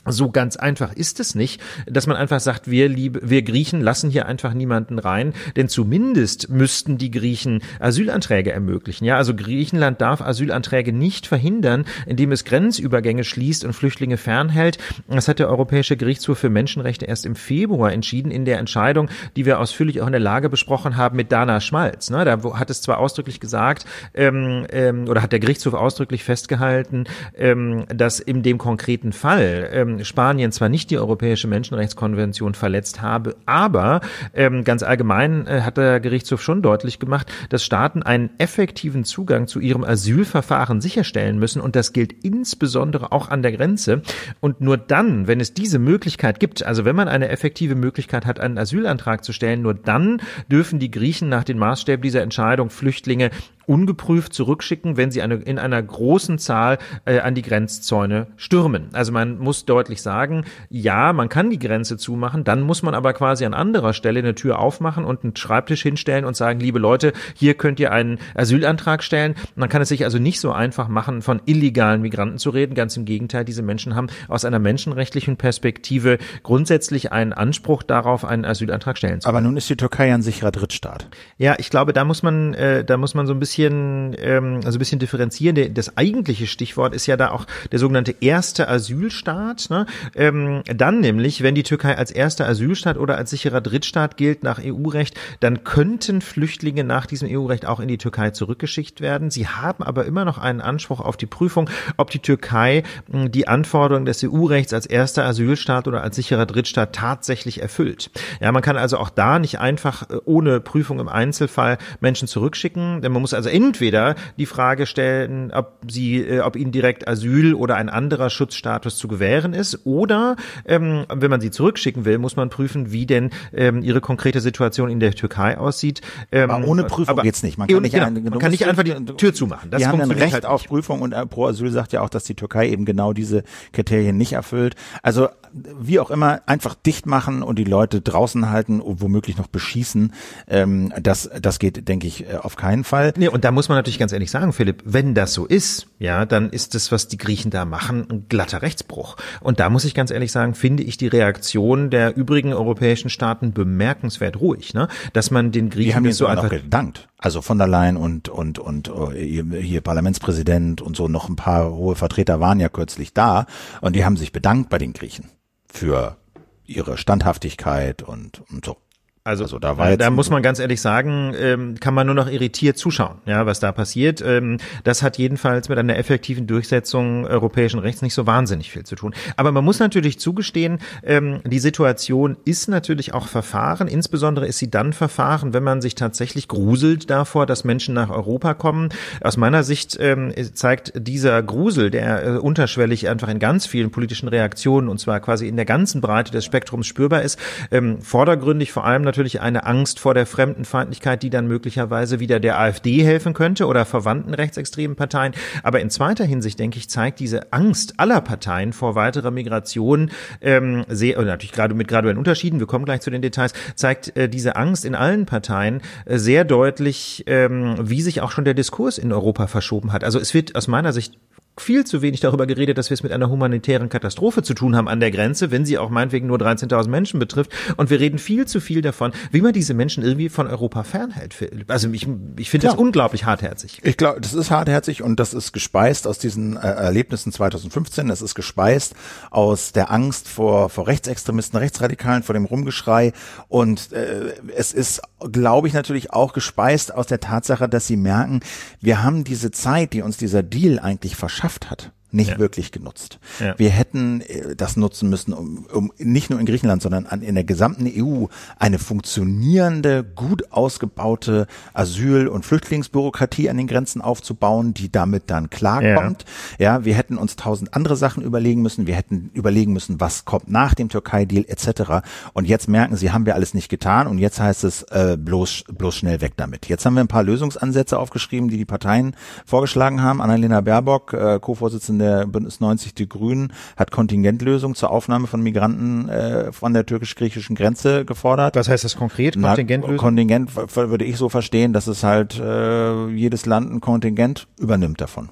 so ganz einfach ist es nicht, dass man einfach sagt, wir liebe, wir Griechen lassen hier einfach niemanden rein, denn zumindest müssten die Griechen Asylanträge ermöglichen. Ja, also Griechenland darf Asylanträge nicht verhindern, indem es Grenzübergänge schließt und Flüchtlinge fernhält. Das hat der Europäische Gerichtshof für Menschenrechte erst im Februar entschieden in der Entscheidung, die wir ausführlich auch in der Lage besprochen haben mit Dana Schmalz. Ne, da hat es zwar ausdrücklich gesagt, ähm, ähm, oder hat der Gerichtshof ausdrücklich festgehalten, ähm, dass in dem konkreten Fall Spanien zwar nicht die Europäische Menschenrechtskonvention verletzt habe, aber ähm, ganz allgemein äh, hat der Gerichtshof schon deutlich gemacht, dass Staaten einen effektiven Zugang zu ihrem Asylverfahren sicherstellen müssen und das gilt insbesondere auch an der Grenze. Und nur dann, wenn es diese Möglichkeit gibt, also wenn man eine effektive Möglichkeit hat, einen Asylantrag zu stellen, nur dann dürfen die Griechen nach den Maßstäben dieser Entscheidung Flüchtlinge ungeprüft zurückschicken, wenn sie eine, in einer großen Zahl äh, an die Grenzzäune stürmen. Also man muss deutlich sagen, ja, man kann die Grenze zumachen, dann muss man aber quasi an anderer Stelle eine Tür aufmachen und einen Schreibtisch hinstellen und sagen, liebe Leute, hier könnt ihr einen Asylantrag stellen. Man kann es sich also nicht so einfach machen, von illegalen Migranten zu reden. Ganz im Gegenteil, diese Menschen haben aus einer menschenrechtlichen Perspektive grundsätzlich einen Anspruch darauf, einen Asylantrag stellen zu können. Aber nun ist die Türkei ein sicherer Drittstaat. Ja, ich glaube, da muss man, äh, da muss man so ein bisschen bisschen, ähm, also ein bisschen differenzieren. Das eigentliche Stichwort ist ja da auch der sogenannte erste Asylstaat. Ne? Ähm, dann nämlich, wenn die Türkei als erster Asylstaat oder als sicherer Drittstaat gilt nach EU-Recht, dann könnten Flüchtlinge nach diesem EU-Recht auch in die Türkei zurückgeschickt werden. Sie haben aber immer noch einen Anspruch auf die Prüfung, ob die Türkei hm, die Anforderungen des EU-Rechts als erster Asylstaat oder als sicherer Drittstaat tatsächlich erfüllt. Ja, man kann also auch da nicht einfach äh, ohne Prüfung im Einzelfall Menschen zurückschicken, denn man muss also also entweder die Frage stellen, ob sie, äh, ob ihnen direkt Asyl oder ein anderer Schutzstatus zu gewähren ist, oder ähm, wenn man sie zurückschicken will, muss man prüfen, wie denn ähm, ihre konkrete Situation in der Türkei aussieht. Ähm, aber ohne Prüfung aber, geht's nicht. Man kann nicht, genau, ein, man kann nicht einfach die Tür zumachen. Das die haben ein Recht halt auf Prüfung und äh, Pro Asyl sagt ja auch, dass die Türkei eben genau diese Kriterien nicht erfüllt. Also wie auch immer, einfach dicht machen und die Leute draußen halten und womöglich noch beschießen. Ähm, das, das geht, denke ich, äh, auf keinen Fall. Nee, und da muss man natürlich ganz ehrlich sagen, Philipp, wenn das so ist, ja, dann ist das, was die Griechen da machen, ein glatter Rechtsbruch. Und da muss ich ganz ehrlich sagen, finde ich die Reaktion der übrigen europäischen Staaten bemerkenswert ruhig, ne? Dass man den Griechen die haben nicht so einfach gedankt. Also von der Leyen und und und äh, hier Parlamentspräsident und so noch ein paar hohe Vertreter waren ja kürzlich da und die haben sich bedankt bei den Griechen für ihre Standhaftigkeit und, und so. Also, also da, war da muss man ganz ehrlich sagen, ähm, kann man nur noch irritiert zuschauen, ja, was da passiert. Ähm, das hat jedenfalls mit einer effektiven Durchsetzung europäischen Rechts nicht so wahnsinnig viel zu tun. Aber man muss natürlich zugestehen, ähm, die Situation ist natürlich auch Verfahren. Insbesondere ist sie dann Verfahren, wenn man sich tatsächlich gruselt davor, dass Menschen nach Europa kommen. Aus meiner Sicht ähm, zeigt dieser Grusel, der äh, unterschwellig einfach in ganz vielen politischen Reaktionen und zwar quasi in der ganzen Breite des Spektrums spürbar ist, ähm, vordergründig vor allem natürlich natürlich eine Angst vor der Fremdenfeindlichkeit, die dann möglicherweise wieder der AfD helfen könnte oder verwandten rechtsextremen Parteien. Aber in zweiter Hinsicht, denke ich, zeigt diese Angst aller Parteien vor weiterer Migration ähm, sehr, oder natürlich gerade mit graduellen Unterschieden, wir kommen gleich zu den Details, zeigt äh, diese Angst in allen Parteien äh, sehr deutlich, ähm, wie sich auch schon der Diskurs in Europa verschoben hat. Also es wird aus meiner Sicht viel zu wenig darüber geredet, dass wir es mit einer humanitären Katastrophe zu tun haben an der Grenze, wenn sie auch meinetwegen nur 13.000 Menschen betrifft. Und wir reden viel zu viel davon, wie man diese Menschen irgendwie von Europa fernhält. Also ich, ich finde das unglaublich hartherzig. Ich glaube, das ist hartherzig und das ist gespeist aus diesen äh, Erlebnissen 2015. Das ist gespeist aus der Angst vor, vor Rechtsextremisten, Rechtsradikalen, vor dem Rumgeschrei. Und äh, es ist, glaube ich, natürlich auch gespeist aus der Tatsache, dass sie merken, wir haben diese Zeit, die uns dieser Deal eigentlich verschafft, geschafft hat nicht ja. wirklich genutzt. Ja. Wir hätten äh, das nutzen müssen, um, um nicht nur in Griechenland, sondern an, in der gesamten EU eine funktionierende, gut ausgebaute Asyl- und Flüchtlingsbürokratie an den Grenzen aufzubauen, die damit dann klarkommt. Ja. ja, wir hätten uns tausend andere Sachen überlegen müssen. Wir hätten überlegen müssen, was kommt nach dem Türkei-Deal etc. Und jetzt merken sie, haben wir alles nicht getan und jetzt heißt es äh, bloß bloß schnell weg damit. Jetzt haben wir ein paar Lösungsansätze aufgeschrieben, die die Parteien vorgeschlagen haben. Annalena Baerbock, äh, Co-Vorsitzende der Bündnis 90 Die Grünen hat Kontingentlösung zur Aufnahme von Migranten äh, von der türkisch-griechischen Grenze gefordert. Was heißt das konkret, Kontingentlösung? Na, Kontingent würde ich so verstehen, dass es halt äh, jedes Land ein Kontingent übernimmt davon.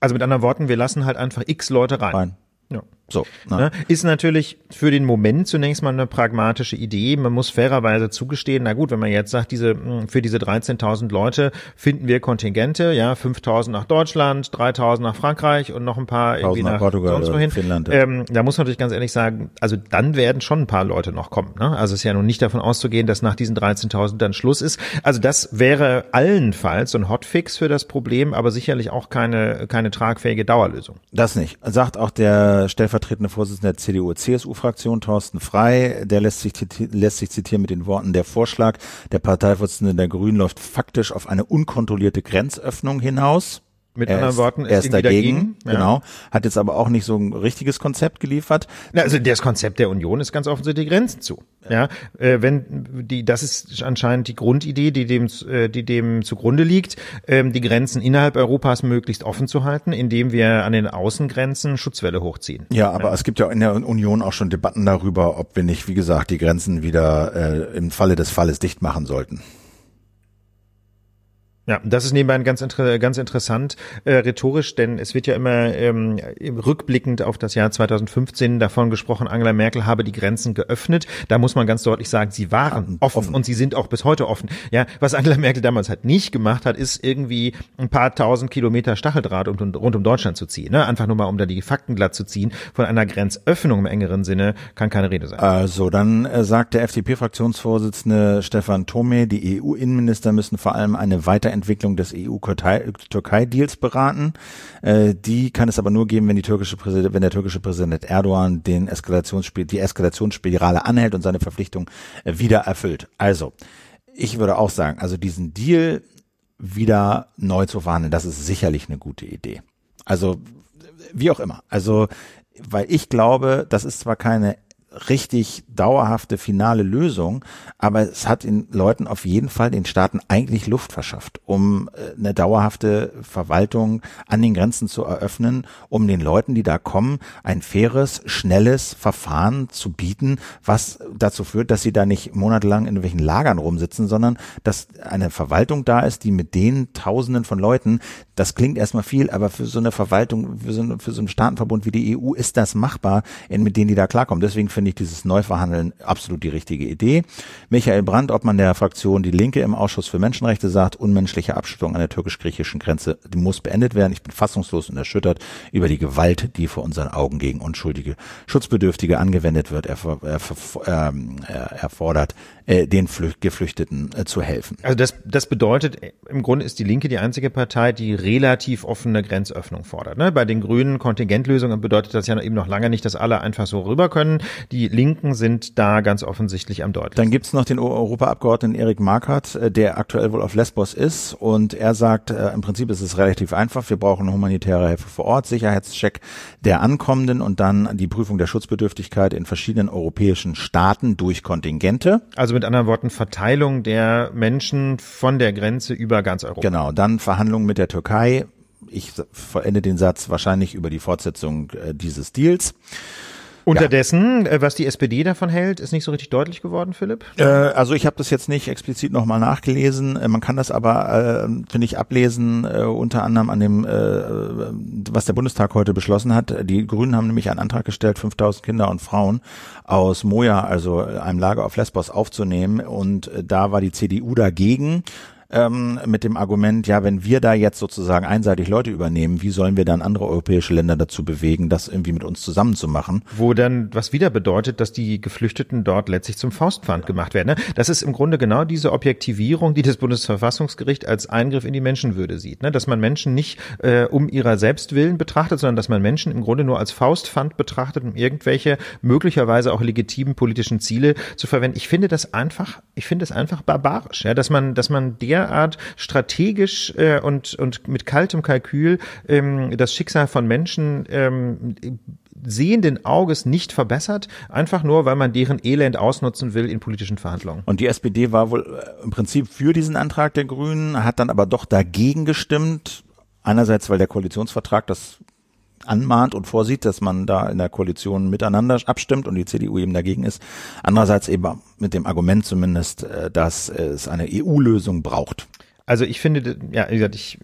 Also mit anderen Worten, wir lassen halt einfach x Leute rein. rein. Ja. So. Ne? Ist natürlich für den Moment zunächst mal eine pragmatische Idee. Man muss fairerweise zugestehen, na gut, wenn man jetzt sagt, diese, hm, für diese 13.000 Leute finden wir Kontingente, ja, 5.000 nach Deutschland, 3.000 nach Frankreich und noch ein paar irgendwie nach, nach Portugal sonst wohin. Finnland. Ähm, da muss man natürlich ganz ehrlich sagen, also dann werden schon ein paar Leute noch kommen. Ne? Also es ist ja nun nicht davon auszugehen, dass nach diesen 13.000 dann Schluss ist. Also das wäre allenfalls so ein Hotfix für das Problem, aber sicherlich auch keine, keine tragfähige Dauerlösung. Das nicht. Sagt auch der stellvertretende Vorsitzende der CDU-CSU-Fraktion, Thorsten Frei, der lässt sich, lässt sich zitieren mit den Worten, der Vorschlag der Parteivorsitzenden der Grünen läuft faktisch auf eine unkontrollierte Grenzöffnung hinaus. Mit er anderen ist, Worten, er ist dagegen, dagegen ja. genau, hat jetzt aber auch nicht so ein richtiges Konzept geliefert. Na, also das Konzept der Union ist ganz offensichtlich Grenzen zu. Ja, äh, wenn die, das ist anscheinend die Grundidee, die dem, äh, die dem zugrunde liegt, ähm, die Grenzen innerhalb Europas möglichst offen zu halten, indem wir an den Außengrenzen Schutzwelle hochziehen. Ja, aber ja. es gibt ja in der Union auch schon Debatten darüber, ob wir nicht, wie gesagt, die Grenzen wieder äh, im Falle des Falles dicht machen sollten. Ja, das ist nebenbei ganz, inter ganz interessant äh, rhetorisch, denn es wird ja immer ähm, rückblickend auf das Jahr 2015 davon gesprochen, Angela Merkel habe die Grenzen geöffnet. Da muss man ganz deutlich sagen, sie waren offen, offen, und sie sind auch bis heute offen. Ja, was Angela Merkel damals halt nicht gemacht hat, ist irgendwie ein paar tausend Kilometer Stacheldraht um, rund um Deutschland zu ziehen. Ne? Einfach nur mal, um da die Fakten glatt zu ziehen. Von einer Grenzöffnung im engeren Sinne kann keine Rede sein. Also, dann äh, sagt der FDP-Fraktionsvorsitzende Stefan Thome, die EU-Innenminister müssen vor allem eine weitere Weiterentwicklung des EU-Türkei-Deals beraten. Äh, die kann es aber nur geben, wenn die türkische wenn der türkische Präsident Erdogan den Eskalationsspiel, die Eskalationsspirale anhält und seine Verpflichtung äh, wieder erfüllt. Also, ich würde auch sagen, also diesen Deal wieder neu zu verhandeln, das ist sicherlich eine gute Idee. Also, wie auch immer. Also, weil ich glaube, das ist zwar keine richtig dauerhafte finale Lösung, aber es hat den Leuten auf jeden Fall den Staaten eigentlich Luft verschafft, um äh, eine dauerhafte Verwaltung an den Grenzen zu eröffnen, um den Leuten, die da kommen, ein faires, schnelles Verfahren zu bieten, was dazu führt, dass sie da nicht monatelang in irgendwelchen Lagern rumsitzen, sondern dass eine Verwaltung da ist, die mit den Tausenden von Leuten, das klingt erstmal viel, aber für so eine Verwaltung, für so, eine, für so einen Staatenverbund wie die EU ist das machbar, mit denen die da klarkommen. Deswegen finde ich dieses Neuverhandeln absolut die richtige Idee. Michael Brandt, ob man der Fraktion Die Linke im Ausschuss für Menschenrechte sagt, unmenschliche Abschottung an der türkisch-griechischen Grenze, die muss beendet werden. Ich bin fassungslos und erschüttert über die Gewalt, die vor unseren Augen gegen unschuldige Schutzbedürftige angewendet wird. Er, er, ähm, er, er fordert, äh, den Geflüchteten äh, zu helfen. Also das, das bedeutet, im Grunde ist die Linke die einzige Partei, die relativ offene Grenzöffnung fordert. Ne? Bei den Grünen Kontingentlösungen bedeutet das ja eben noch lange nicht, dass alle einfach so rüber können. Die Linken sind da ganz offensichtlich am deutlichsten. Dann gibt's noch den Europaabgeordneten Erik Markert, äh, der aktuell wohl auf Lesbos ist und er sagt, äh, im Prinzip ist es relativ einfach. Wir brauchen humanitäre Hilfe vor Ort, Sicherheitscheck der Ankommenden und dann die Prüfung der Schutzbedürftigkeit in verschiedenen europäischen Staaten durch Kontingente. Also mit anderen Worten Verteilung der Menschen von der Grenze über ganz Europa. Genau, dann Verhandlungen mit der Türkei. Ich verende den Satz wahrscheinlich über die Fortsetzung äh, dieses Deals. Unterdessen, ja. Äh, was die SPD davon hält, ist nicht so richtig deutlich geworden, Philipp? Äh, also ich habe das jetzt nicht explizit nochmal nachgelesen. Äh, man kann das aber, äh, finde ich, ablesen, äh, unter anderem an dem, was der Bundestag heute beschlossen hat. Die Grünen haben nämlich einen Antrag gestellt, 5000 Kinder und Frauen aus Moja, also einem Lager auf Lesbos, aufzunehmen. Und da war die CDU dagegen ähm, mit dem Argument, ja, wenn wir da jetzt sozusagen einseitig Leute übernehmen, wie sollen wir dann andere europäische Länder dazu bewegen, das irgendwie mit uns zusammenzumachen? Wo dann, was wieder bedeutet, dass die Geflüchteten dort letztlich zum Faustpfand gemacht werden. Ne? Das ist im Grunde genau diese Objektivierung, die das Bundesverfassungsgericht als Eingriff in die Menschenwürde sieht. Ne? Dass man Menschen nicht äh, um ihrer Selbstwillen betrachtet, sondern dass man Menschen im Grunde nur als Faustpfand betrachtet, um irgendwelche möglicherweise auch legitimen politischen Ziele zu verwenden. Ich finde das einfach, ich finde es einfach barbarisch, ja, dass man, dass man der derart strategisch äh, und, und mit kaltem Kalkül ähm, das Schicksal von Menschen ähm, sehenden Auges nicht verbessert, einfach nur, weil man deren Elend ausnutzen will in politischen Verhandlungen. Und die SPD war wohl äh, im Prinzip für diesen Antrag der Grünen, hat dann aber doch dagegen gestimmt. Einerseits, weil der Koalitionsvertrag das anmahnt und vorsieht, dass man da in der Koalition miteinander abstimmt und die CDU eben dagegen ist. Andererseits eben mit dem Argument zumindest, äh, dass es eine EU-Lösung braucht. Also ich finde, ja, wie gesagt, ich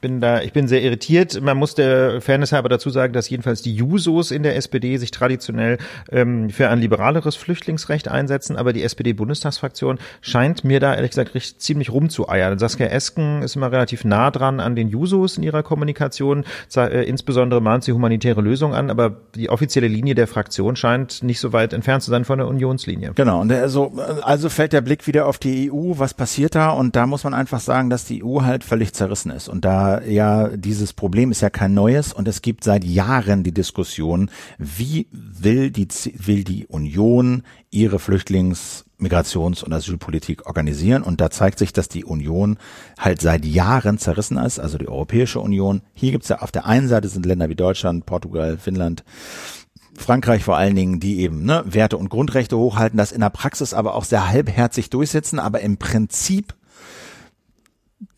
bin da, ich bin sehr irritiert. Man muss der Fairness halber dazu sagen, dass jedenfalls die Jusos in der SPD sich traditionell ähm, für ein liberaleres Flüchtlingsrecht einsetzen, aber die SPD-Bundestagsfraktion scheint mir da ehrlich gesagt richtig, ziemlich rumzueiern. Saskia Esken ist immer relativ nah dran an den Jusos in ihrer Kommunikation. Äh, insbesondere mahnt sie humanitäre Lösungen an, aber die offizielle Linie der Fraktion scheint nicht so weit entfernt zu sein von der Unionslinie. Genau, und also, also fällt der Blick wieder auf die EU, was passiert da? Und da muss man einfach sagen, sagen, dass die EU halt völlig zerrissen ist. Und da ja dieses Problem ist ja kein neues und es gibt seit Jahren die Diskussion, wie will die, will die Union ihre Flüchtlings Migrations- und Asylpolitik organisieren. Und da zeigt sich, dass die Union halt seit Jahren zerrissen ist, also die Europäische Union. Hier gibt's ja auf der einen Seite sind Länder wie Deutschland, Portugal, Finnland, Frankreich vor allen Dingen, die eben ne, Werte und Grundrechte hochhalten, das in der Praxis aber auch sehr halbherzig durchsetzen, aber im Prinzip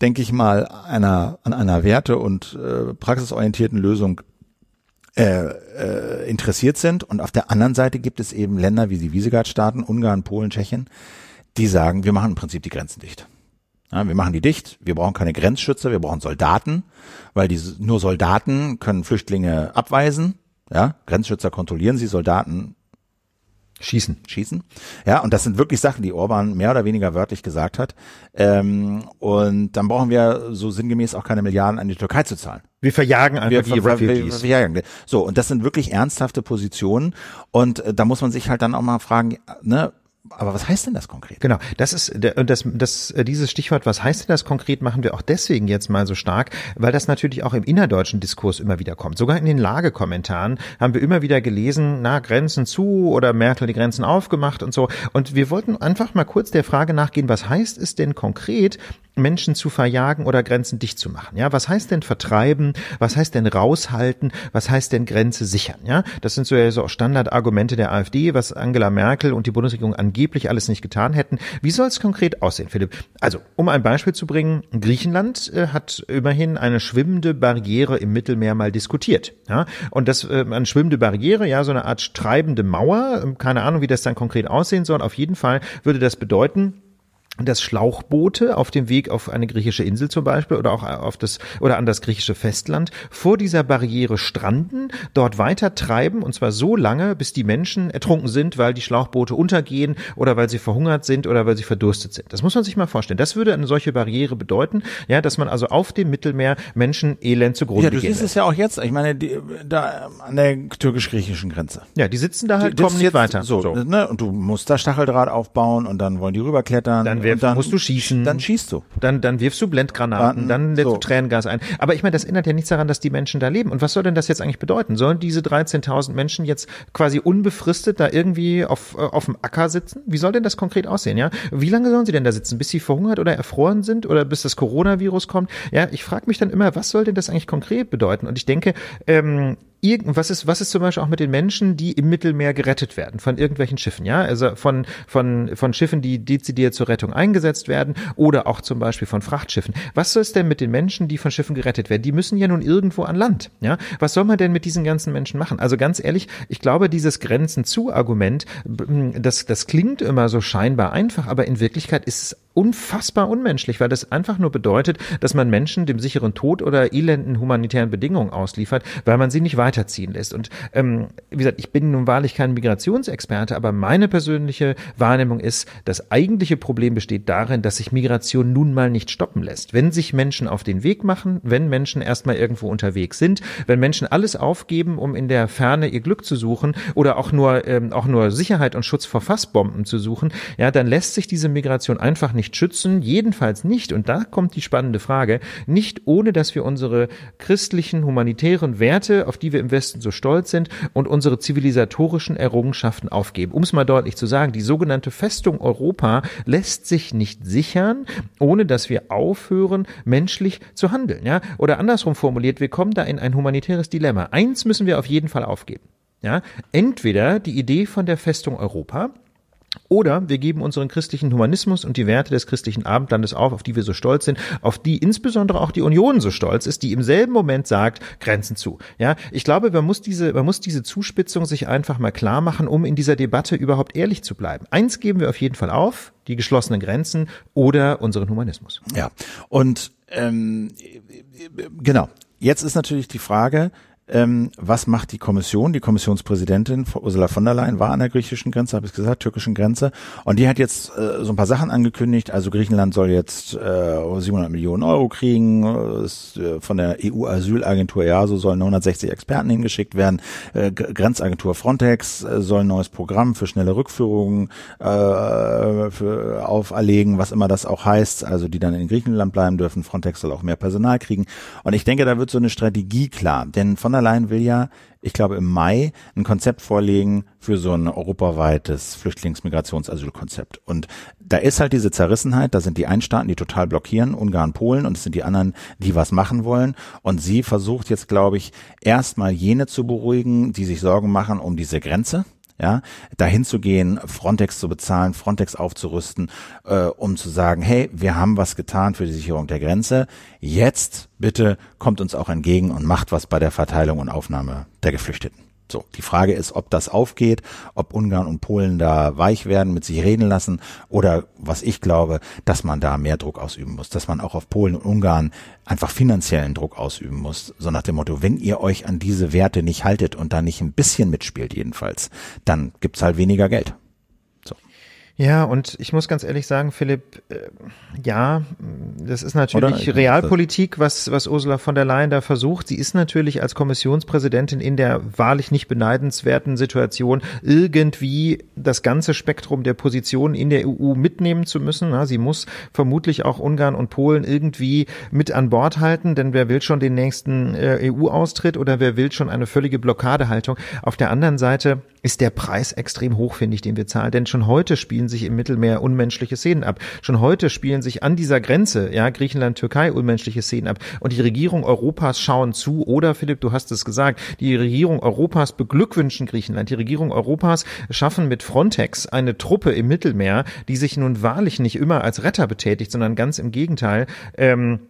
denke ich mal, einer, an einer Werte- und äh, praxisorientierten Lösung äh, äh, interessiert sind. Und auf der anderen Seite gibt es eben Länder wie die Visegrad-Staaten, Ungarn, Polen, Tschechien, die sagen, wir machen im Prinzip die Grenzen dicht. Ja, wir machen die dicht, wir brauchen keine Grenzschützer, wir brauchen Soldaten, weil diese, nur Soldaten können Flüchtlinge abweisen. Ja, Grenzschützer kontrollieren sie, Soldaten Schießen. Schießen. Ja, und das sind wirklich Sachen, die Orban mehr oder weniger wörtlich gesagt hat. Ähm, und dann brauchen wir so sinngemäß auch keine Milliarden an die Türkei zu zahlen. Wir verjagen einfach wir, die Refugees. Wir, verjagen. So, und das sind wirklich ernsthafte Positionen. Und äh, da muss man sich halt dann auch mal fragen, ne, aber was heißt denn das konkret? Genau, das ist und das, das äh, dieses Stichwort, was heißt denn das konkret, machen wir auch deswegen jetzt mal so stark, weil das natürlich auch im innerdeutschen Diskurs immer wieder kommt. Sogar in den Lagekommentaren haben wir immer wieder gelesen, na Grenzen zu oder Merkel die Grenzen aufgemacht und so. Und wir wollten einfach mal kurz der Frage nachgehen, was heißt es denn konkret, Menschen zu verjagen oder Grenzen dicht zu machen. Ja, was heißt denn vertreiben? Was heißt denn raushalten? Was heißt denn Grenze sichern? Ja, das sind so, so Standardargumente der AfD, was Angela Merkel und die Bundesregierung angeblich alles nicht getan hätten. Wie soll es konkret aussehen, Philipp? Also, um ein Beispiel zu bringen, Griechenland äh, hat immerhin eine schwimmende Barriere im Mittelmeer mal diskutiert. Ja, und das äh, eine schwimmende Barriere, ja, so eine Art treibende Mauer. Keine Ahnung, wie das dann konkret aussehen soll. Auf jeden Fall würde das bedeuten, dass Schlauchboote auf dem Weg auf eine griechische Insel zum Beispiel oder auch auf das oder an das griechische Festland vor dieser Barriere stranden, dort weiter treiben und zwar so lange, bis die Menschen ertrunken sind, weil die Schlauchboote untergehen oder weil sie verhungert sind oder weil sie verdurstet sind. Das muss man sich mal vorstellen. Das würde eine solche Barriere bedeuten, ja, dass man also auf dem Mittelmeer Menschen elend zugrunde Ja, du siehst es ja auch jetzt. Ich meine, die, da an der türkisch-griechischen Grenze. Ja, die sitzen da halt, die, kommen nicht weiter. So, so, Ne, und du musst da Stacheldraht aufbauen und dann wollen die rüberklettern. Dann wirf, dann, musst du schießen. Dann schießt du. Dann, dann wirfst du Blendgranaten, dann lädst so. du Tränengas ein. Aber ich meine, das ändert ja nichts daran, dass die Menschen da leben. Und was soll denn das jetzt eigentlich bedeuten? Sollen diese 13.000 Menschen jetzt quasi unbefristet da irgendwie auf, äh, auf dem Acker sitzen? Wie soll denn das konkret aussehen, ja? Wie lange sollen sie denn da sitzen? Bis sie verhungert oder erfroren sind oder bis das Coronavirus kommt? Ja, ich frage mich dann immer, was soll denn das eigentlich konkret bedeuten? Und ich denke, ähm, was ist, was ist zum Beispiel auch mit den Menschen, die im Mittelmeer gerettet werden von irgendwelchen Schiffen, ja? Also von, von, von Schiffen, die dezidiert zur Rettung eingesetzt werden oder auch zum Beispiel von Frachtschiffen. Was ist denn mit den Menschen, die von Schiffen gerettet werden? Die müssen ja nun irgendwo an Land, ja? Was soll man denn mit diesen ganzen Menschen machen? Also ganz ehrlich, ich glaube, dieses Grenzen zu Argument, das, das klingt immer so scheinbar einfach, aber in Wirklichkeit ist es unfassbar unmenschlich, weil das einfach nur bedeutet, dass man Menschen dem sicheren Tod oder elenden humanitären Bedingungen ausliefert, weil man sie nicht weiterziehen lässt. Und ähm, wie gesagt, ich bin nun wahrlich kein Migrationsexperte, aber meine persönliche Wahrnehmung ist, das eigentliche Problem besteht darin, dass sich Migration nun mal nicht stoppen lässt. Wenn sich Menschen auf den Weg machen, wenn Menschen erstmal irgendwo unterwegs sind, wenn Menschen alles aufgeben, um in der Ferne ihr Glück zu suchen oder auch nur ähm, auch nur Sicherheit und Schutz vor Fassbomben zu suchen, ja, dann lässt sich diese Migration einfach nicht nicht schützen, jedenfalls nicht, und da kommt die spannende Frage, nicht ohne dass wir unsere christlichen, humanitären Werte, auf die wir im Westen so stolz sind, und unsere zivilisatorischen Errungenschaften aufgeben. Um es mal deutlich zu sagen, die sogenannte Festung Europa lässt sich nicht sichern, ohne dass wir aufhören, menschlich zu handeln. Ja? Oder andersrum formuliert, wir kommen da in ein humanitäres Dilemma. Eins müssen wir auf jeden Fall aufgeben. Ja? Entweder die Idee von der Festung Europa, Oder wir geben unseren christlichen Humanismus und die Werte des christlichen Abendlandes auf, auf die wir so stolz sind, auf die insbesondere auch die Union so stolz ist, die im selben Moment sagt, Grenzen zu. Ja, ich glaube, man muss diese, man muss diese Zuspitzung sich einfach mal klar machen, um in dieser Debatte überhaupt ehrlich zu bleiben. Eins geben wir auf jeden Fall auf, die geschlossenen Grenzen oder unseren Humanismus. Ja, und ähm, genau. Jetzt ist natürlich die Frage, ähm, was macht die Kommission? Die Kommissionspräsidentin Ursula von der Leyen war an der griechischen Grenze, habe ich gesagt, türkischen Grenze. Und die hat jetzt äh, so ein paar Sachen angekündigt. Also Griechenland soll jetzt äh, 700 Millionen Euro kriegen. Ist, äh, von der EU-Asylagentur EASO sollen 160 Experten hingeschickt werden. Äh, Grenzagentur Frontex äh, soll ein neues Programm für schnelle Rückführungen äh, für auferlegen, was immer das auch heißt. Also die dann in Griechenland bleiben dürfen. Frontex soll auch mehr Personal kriegen. Und ich denke, da wird so eine Strategie klar. Denn von der Leyen will ja, ich glaube im Mai, ein Konzept vorlegen für so ein europaweites Flüchtlingsmigrationsasylkonzept. Und da ist halt diese Zerrissenheit, da sind die einen Staaten, die total blockieren, Ungarn, Polen, und es sind die anderen, die was machen wollen. Und sie versucht jetzt, glaube ich, erstmal jene zu beruhigen, die sich Sorgen machen um diese Grenze ja, dahin zu gehen, Frontex zu bezahlen, Frontex aufzurüsten, äh, um zu sagen, hey, wir haben was getan für die Sicherung der Grenze. Jetzt bitte kommt uns auch entgegen und macht was bei der Verteilung und Aufnahme der Geflüchteten. So, die Frage ist, ob das aufgeht, ob Ungarn und Polen da weich werden, mit sich reden lassen oder was ich glaube, dass man da mehr Druck ausüben muss, dass man auch auf Polen und Ungarn einfach finanziellen Druck ausüben muss. So nach dem Motto, wenn ihr euch an diese Werte nicht haltet und da nicht ein bisschen mitspielt jedenfalls, dann gibt's halt weniger Geld. Ja, und ich muss ganz ehrlich sagen, Philipp, äh, ja, das ist natürlich? Realpolitik, was, was Ursula von der Leyen da versucht. Sie ist natürlich als Kommissionspräsidentin in der wahrlich nicht beneidenswerten Situation, irgendwie das ganze Spektrum der Positionen in der EU mitnehmen zu müssen. Ja, sie muss vermutlich auch Ungarn und Polen irgendwie mit an Bord halten, denn wer will schon den nächsten äh, EU-Austritt oder wer will schon eine völlige Blockadehaltung? Auf der anderen Seite ist der Preis extrem hoch, finde ich, den wir zahlen. Denn schon heute spielen sich im Mittelmeer unmenschliche Szenen ab. Schon heute spielen sich an dieser Grenze, ja, Griechenland, Türkei, unmenschliche Szenen ab. Und die Regierung Europas schauen zu. Oder, Philipp, du hast es gesagt, die Regierung Europas beglückwünschen Griechenland. Die Regierung Europas schaffen mit Frontex eine Truppe im Mittelmeer, die sich nun wahrlich nicht immer als Retter betätigt, sondern ganz im Gegenteil. Ähm,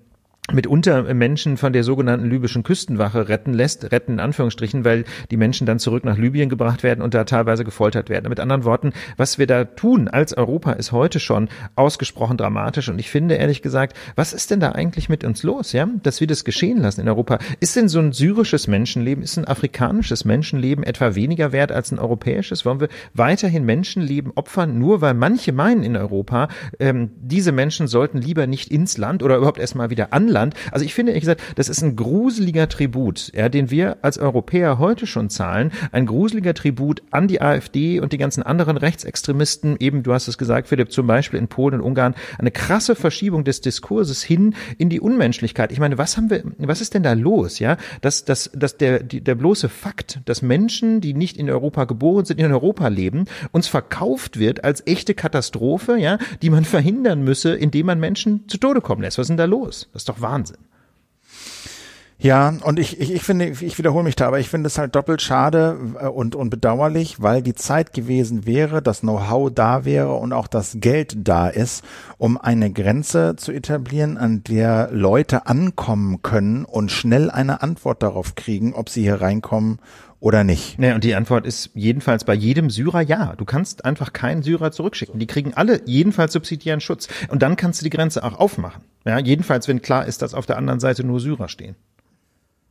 mitunter Menschen von der sogenannten libyschen Küstenwache retten lässt, retten in Anführungsstrichen, weil die Menschen dann zurück nach Libyen gebracht werden und da teilweise gefoltert werden. Mit anderen Worten, was wir da tun als Europa ist heute schon ausgesprochen dramatisch und ich finde ehrlich gesagt, was ist denn da eigentlich mit uns los, ja, dass wir das geschehen lassen in Europa? Ist denn so ein syrisches Menschenleben, ist ein afrikanisches Menschenleben etwa weniger wert als ein europäisches? Wollen wir weiterhin Menschenleben opfern, nur weil manche meinen in Europa, ähm, diese Menschen sollten lieber nicht ins Land oder überhaupt erstmal wieder an Land. Also ich finde ehrlich gesagt, das ist ein gruseliger Tribut, ja, den wir als Europäer heute schon zahlen. Ein gruseliger Tribut an die AfD und die ganzen anderen Rechtsextremisten. Eben, du hast es gesagt, Philipp, zum Beispiel in Polen und Ungarn. Eine krasse Verschiebung des Diskurses hin in die Unmenschlichkeit. Ich meine, was haben wir, was ist denn da los, ja? Dass, dass, dass der, die, der bloße Fakt, dass Menschen, die nicht in Europa geboren sind, in Europa leben, uns verkauft wird als echte Katastrophe, ja, die man verhindern müsse, indem man Menschen zu Tode kommen lässt. Was ist denn da los? Das ist doch Wahnsinn. Ja, und ich, ich, ich finde, ich wiederhole mich da, aber ich finde es halt doppelt schade äh, und, und bedauerlich, weil die Zeit gewesen wäre, das Know-how da wäre und auch das Geld da ist, um eine Grenze zu etablieren, an der Leute ankommen können und schnell eine Antwort darauf kriegen, ob sie hier reinkommen oder nicht? Nee, und die Antwort ist jedenfalls bei jedem Syrer ja. Du kannst einfach keinen Syrer zurückschicken. Die kriegen alle jedenfalls subsidiären Schutz. Und dann kannst du die Grenze auch aufmachen. Ja, jedenfalls, wenn klar ist, dass auf der anderen Seite nur Syrer stehen.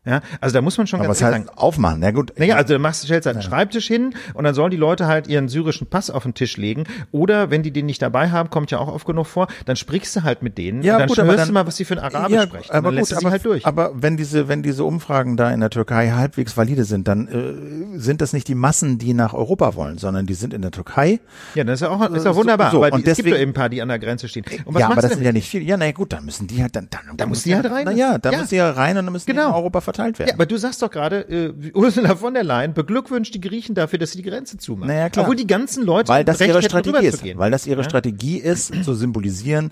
Ja, also da muss man schon Aber ganz was heißt sagen, aufmachen. Na gut. Naja, also machst, stellst halt einen ja. Schreibtisch hin und dann sollen die Leute halt ihren syrischen Pass auf den Tisch legen. Oder wenn die den nicht dabei haben, kommt ja auch oft genug vor, dann sprichst du halt mit denen ja, und dann gut, hörst dann, du mal, was sie für ein Arabisch ja, sprechen. Aber dann gut, aber, halt durch. aber wenn diese, wenn diese Umfragen da in der Türkei halbwegs valide sind, dann äh, sind das nicht die Massen, die nach Europa wollen, sondern die sind in der Türkei. Ja, das ist ja auch, ist ja wunderbar. So, aber und die, deswegen, es gibt ja eben ein paar, die an der Grenze stehen. Ja, aber das sind ja nicht viele. Ja, na gut, dann müssen die halt dann, dann, dann müssen die halt rein. Na ja, da müssen die ja rein und dann müssen genau. die in Europa verteilt werden. Ja, aber du sagst doch gerade, äh, Ursula von der Leyen beglückwünscht die Griechen dafür, dass sie die Grenze zumachen. Naja, klar. Obwohl die ganzen Leute weil das ihre Strategie ist, weil das ihre ja? Strategie ist, zu symbolisieren,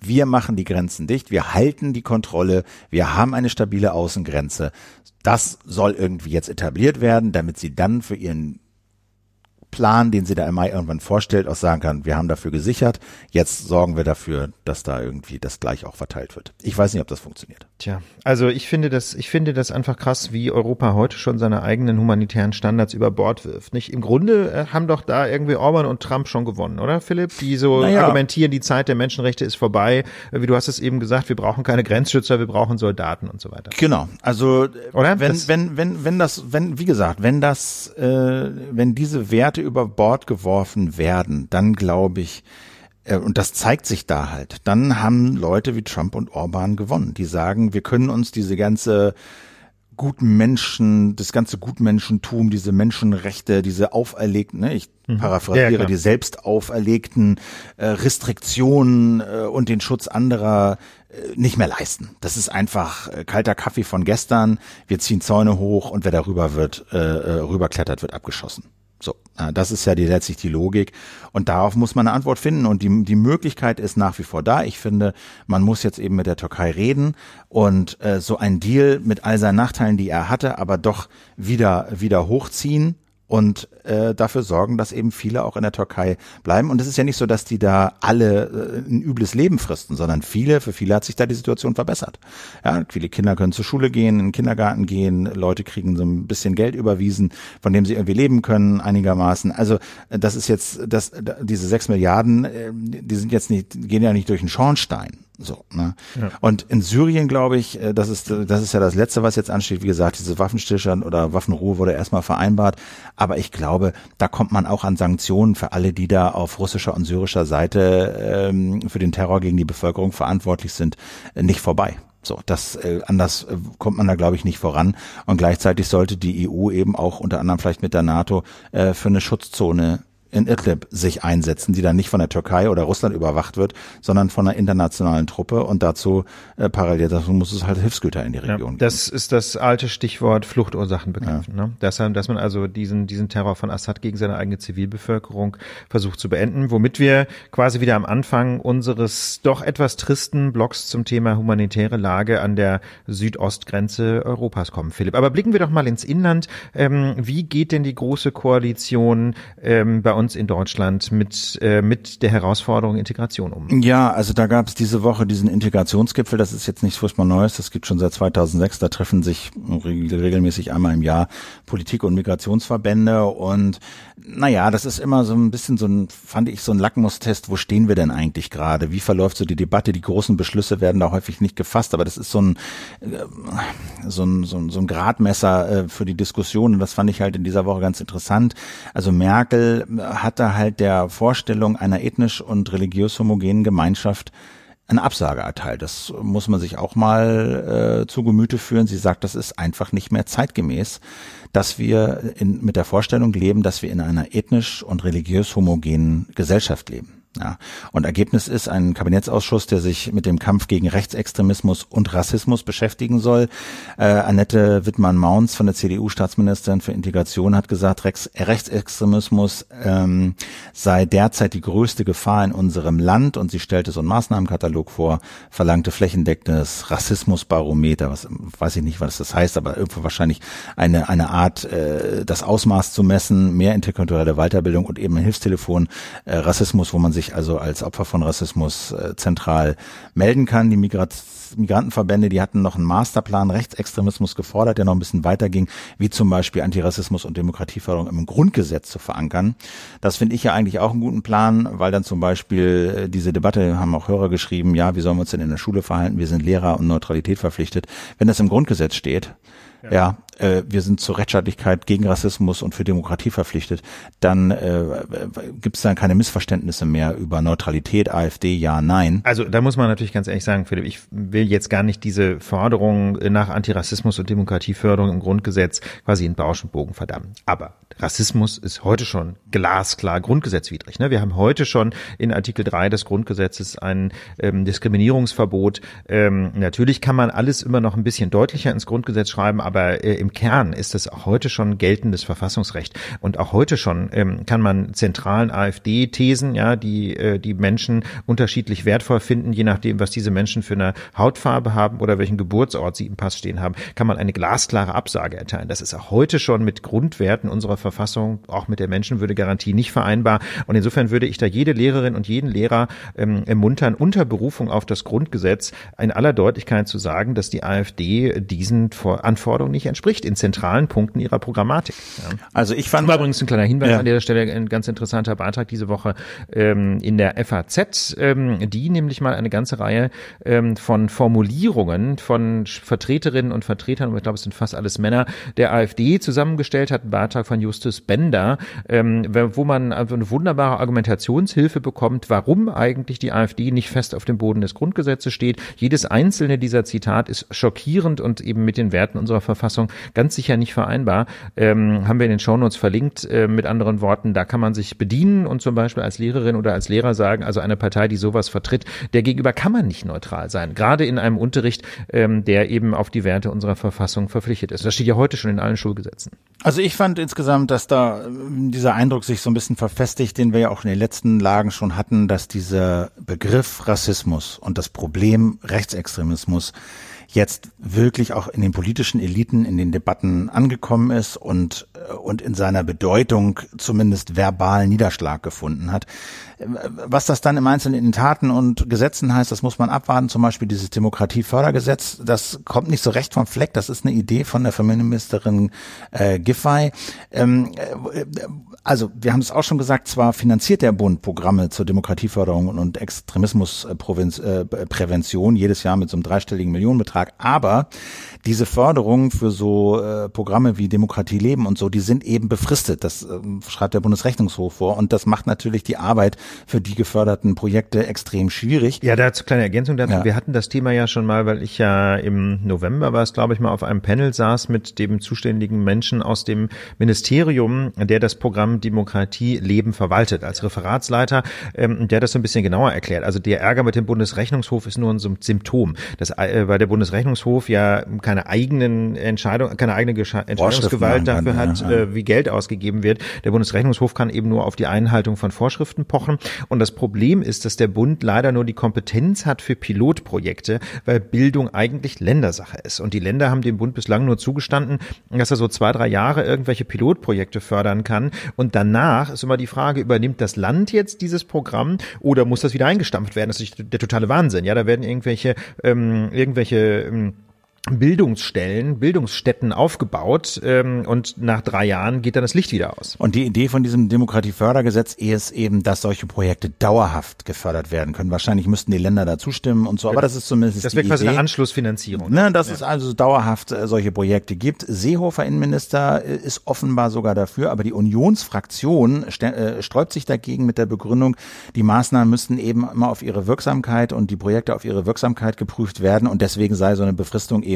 wir machen die Grenzen dicht, wir halten die Kontrolle, wir haben eine stabile Außengrenze. Das soll irgendwie jetzt etabliert werden, damit sie dann für ihren Plan, den sie da im Mai irgendwann vorstellt, auch sagen kann, wir haben dafür gesichert, jetzt sorgen wir dafür, dass da irgendwie das gleich auch verteilt wird. Ich weiß nicht, ob das funktioniert. Tja, also ich finde das, ich finde das einfach krass, wie Europa heute schon seine eigenen humanitären Standards über Bord wirft. Nicht? Im Grunde äh, haben doch da irgendwie Orban und Trump schon gewonnen, oder Philipp? Die so naja. argumentieren, die Zeit der Menschenrechte ist vorbei. Wie du hast es eben gesagt, wir brauchen keine Grenzschützer, wir brauchen Soldaten und so weiter. Genau. Also oder? wenn, das wenn, wenn, wenn das, wenn, wie gesagt, wenn das, äh, wenn diese Werte über Bord geworfen werden, dann glaube ich, äh, und das zeigt sich da halt, dann haben Leute wie Trump und Orban gewonnen. Die sagen, wir können uns diese ganze guten Menschen, das ganze Gutmenschentum, diese Menschenrechte, diese auferlegten, ne, ich mhm. paraphrasiere, ja, die selbst auferlegten äh, Restriktionen äh, und den Schutz anderer äh, nicht mehr leisten. Das ist einfach äh, kalter Kaffee von gestern. Wir ziehen Zäune hoch und wer darüber wird, äh rüberklettert, wird abgeschossen. So, das ist ja die, letztlich die Logik. Und darauf muss man eine Antwort finden. Und die, die Möglichkeit ist nach wie vor da. Ich finde, man muss jetzt eben mit der Türkei reden und äh, so ein Deal mit all seinen Nachteilen, die er hatte, aber doch wieder, wieder hochziehen und äh, dafür sorgen, dass eben viele auch in der Türkei bleiben. Und es ist ja nicht so, dass die da alle äh, ein übles Leben fristen, sondern viele, für viele hat sich da die Situation verbessert. Ja, viele Kinder können zur Schule gehen, in den Kindergarten gehen, Leute kriegen so ein bisschen Geld überwiesen, von dem sie irgendwie leben können einigermaßen. Also äh, das ist jetzt, das, diese sechs Milliarden, äh, die sind jetzt nicht, gehen ja nicht durch den Schornstein. So, ne? Ja. Und in Syrien, glaube ich, äh, das ist, das ist ja das Letzte, was jetzt ansteht. Wie gesagt, diese Waffenstillstand oder Waffenruhe wurde erstmal vereinbart. Aber ich glaube, da kommt man auch an Sanktionen für alle, die da auf russischer und syrischer Seite ähm, für den Terror gegen die Bevölkerung verantwortlich sind, äh, nicht vorbei. So, das äh, anders äh, kommt man da glaube ich nicht voran. Und gleichzeitig sollte die EU eben auch unter anderem vielleicht mit der NATO äh, für eine Schutzzone in Idlib sich einsetzen, die dann nicht von der Türkei oder Russland überwacht wird, sondern von einer internationalen Truppe und dazu äh, parallel dazu muss es halt Hilfsgüter in die Region ja, geben. Das ist das alte Stichwort Fluchtursachen bekämpfen. Ja. Ne? Dass, dass man also diesen, diesen Terror von Assad gegen seine eigene Zivilbevölkerung versucht zu beenden, womit wir quasi wieder am Anfang unseres doch etwas tristen Blogs zum Thema humanitäre Lage an der Südostgrenze Europas kommen, Philipp. Aber blicken wir doch mal ins Inland. Ähm, wie geht denn die große Koalition ähm, bei uns uns in Deutschland mit, äh, mit der Herausforderung Integration um? Ja, also da gab es diese Woche diesen Integrationsgipfel, das ist jetzt nichts furchtbar Neues, das gibt schon seit 2006, da treffen sich regelmäßig einmal im Jahr Politik- und Migrationsverbände und naja, das ist immer so ein bisschen so ein, fand ich, so ein Lackmustest, wo stehen wir denn eigentlich gerade? Wie verläuft so die Debatte? Die großen Beschlüsse werden da häufig nicht gefasst, aber das ist so ein, äh, so ein, so ein, so ein Gradmesser äh, für die Diskussion und das fand ich halt in dieser Woche ganz interessant. Also Merkel hatte halt der Vorstellung einer ethnisch und religiös homogenen Gemeinschaft eine Absage erteilt. Das muss man sich auch mal äh, zu Gemüte führen. Sie sagt, das ist einfach nicht mehr zeitgemäß, dass wir in, mit der Vorstellung leben, dass wir in einer ethnisch und religiös homogenen Gesellschaft leben. Ja. Und Ergebnis ist ein Kabinettsausschuss, der sich mit dem Kampf gegen Rechtsextremismus und Rassismus beschäftigen soll. Äh, Annette Wittmann-Maunz von der CDU-Staatsministerin für Integration hat gesagt, Rex Rechtsextremismus ähm, sei derzeit die größte Gefahr in unserem Land und sie stellte so einen Maßnahmenkatalog vor, verlangte flächendeckendes Rassismusbarometer, was weiß ich nicht, was das heißt, aber irgendwo wahrscheinlich eine, eine Art, äh, das Ausmaß zu messen, mehr interkulturelle Weiterbildung und eben ein Hilfstelefon äh, Rassismus, wo man sich sich also als Opfer von Rassismus äh, zentral melden kann. Die Migrat Migrantenverbände, die hatten noch einen Masterplan Rechtsextremismus gefordert, der noch ein bisschen weiter ging, wie zum Beispiel Antirassismus und Demokratieförderung im Grundgesetz zu verankern. Das finde ich ja eigentlich auch einen guten Plan, weil dann zum Beispiel äh, diese Debatte, haben auch Hörer geschrieben, ja, wie sollen wir uns denn in der Schule verhalten? Wir sind Lehrer und Neutralität verpflichtet. Wenn das im Grundgesetz steht, ja, äh, wir sind zur Rechtsstaatlichkeit gegen Rassismus und für Demokratie verpflichtet, dann äh, gibt es dann keine Missverständnisse mehr über Neutralität, AfD, ja, nein. Also da muss man natürlich ganz ehrlich sagen, Philipp, ich will jetzt gar nicht diese Forderung nach Antirassismus und Demokratieförderung im Grundgesetz quasi in Bausch und Bogen verdammen. Aber Rassismus ist heute schon glasklar grundgesetzwidrig. Ne? Wir haben heute schon in Artikel 3 des Grundgesetzes ein ähm, Diskriminierungsverbot. Ähm, natürlich kann man alles immer noch ein bisschen deutlicher ins Grundgesetz schreiben, aber äh, im Kern ist es heute schon geltendes Verfassungsrecht. Und auch heute schon ähm, kann man zentralen AfD-Thesen, ja, die äh, die Menschen unterschiedlich wertvoll finden, je nachdem, was diese Menschen für eine Hautfarbe haben oder welchen Geburtsort sie im Pass stehen haben, kann man eine glasklare Absage erteilen. Das ist auch heute schon mit Grundwerten unserer Verfassung, auch mit der Menschenwürde Garantie nicht vereinbar. Und insofern würde ich da jede Lehrerin und jeden Lehrer ähm, ermuntern, unter Berufung auf das Grundgesetz in aller Deutlichkeit zu sagen, dass die AfD diesen Anforderungen nicht entspricht in zentralen Punkten ihrer Programmatik. Ja. Also ich fand. War übrigens ein kleiner Hinweis ja. an der Stelle, ein ganz interessanter Beitrag diese Woche ähm, in der FAZ, ähm, die nämlich mal eine ganze Reihe ähm, von Formulierungen von Vertreterinnen und Vertretern, und ich glaube, es sind fast alles Männer, der AfD zusammengestellt hat, ein Beitrag von Justus Bender, ähm, wo man also eine wunderbare Argumentationshilfe bekommt, warum eigentlich die AfD nicht fest auf dem Boden des Grundgesetzes steht. Jedes einzelne dieser Zitat ist schockierend und eben mit den Werten unserer Verfassung ganz sicher nicht vereinbar. Ähm, haben wir in den Shownotes verlinkt. Äh, mit anderen Worten, da kann man sich bedienen und zum Beispiel als Lehrerin oder als Lehrer sagen, also eine Partei, die sowas vertritt, der gegenüber kann man nicht neutral sein. Gerade in einem Unterricht, ähm, der eben auf die Werte unserer Verfassung verpflichtet ist. Das steht ja heute schon in allen Schulgesetzen. Also ich fand insgesamt, dass da ähm, dieser Eindruck sich so ein bisschen verfestigt, den wir ja auch in den letzten Lagen schon hatten, dass dieser Begriff Rassismus und das Problem Rechtsextremismus jetzt wirklich auch in den politischen Eliten, in den Debatten angekommen ist und, äh, und in seiner Bedeutung zumindest verbal Niederschlag gefunden hat. Was das dann im Einzelnen in Taten und Gesetzen heißt, das muss man abwarten. Zum Beispiel dieses Demokratiefördergesetz, das kommt nicht so recht vom Fleck. Das ist eine Idee von der Familienministerin äh, Giffey. Ähm, äh, also wir haben es auch schon gesagt, zwar finanziert der Bund Programme zur Demokratieförderung und Extremismusprävention jedes Jahr mit so einem dreistelligen Millionenbetrag, aber diese Förderungen für so äh, Programme wie Demokratie leben und so, die sind eben befristet. Das äh, schreibt der Bundesrechnungshof vor und das macht natürlich die Arbeit für die geförderten Projekte extrem schwierig. Ja, dazu kleine Ergänzung dazu. Ja. Wir hatten das Thema ja schon mal, weil ich ja im November war es, glaube ich, mal auf einem Panel saß mit dem zuständigen Menschen aus dem Ministerium, der das Programm Demokratie Leben verwaltet, als Referatsleiter, ähm, der das so ein bisschen genauer erklärt. Also der Ärger mit dem Bundesrechnungshof ist nur ein Symptom. Das, äh, weil der Bundesrechnungshof ja keine eigenen Entscheidung, keine eigene Entscheidungsgewalt dafür hat, ja, ja. Äh, wie Geld ausgegeben wird. Der Bundesrechnungshof kann eben nur auf die Einhaltung von Vorschriften pochen. Und das Problem ist, dass der Bund leider nur die Kompetenz hat für Pilotprojekte, weil Bildung eigentlich Ländersache ist. Und die Länder haben dem Bund bislang nur zugestanden, dass er so zwei, drei Jahre irgendwelche Pilotprojekte fördern kann. Und danach ist immer die Frage, übernimmt das Land jetzt dieses Programm oder muss das wieder eingestampft werden? Das ist der totale Wahnsinn. Ja, da werden irgendwelche, ähm, irgendwelche ähm, Bildungsstellen, Bildungsstätten aufgebaut ähm, und nach drei Jahren geht dann das Licht wieder aus. Und die Idee von diesem Demokratiefördergesetz ist eben, dass solche Projekte dauerhaft gefördert werden können. Wahrscheinlich müssten die Länder da zustimmen und so, aber das ist zumindest Das wäre quasi eine Anschlussfinanzierung. Ne, dass ja. es also dauerhaft äh, solche Projekte gibt. Seehofer Innenminister äh, ist offenbar sogar dafür, aber die Unionsfraktion äh, sträubt sich dagegen mit der Begründung, die Maßnahmen müssten eben immer auf ihre Wirksamkeit und die Projekte auf ihre Wirksamkeit geprüft werden und deswegen sei so eine Befristung eben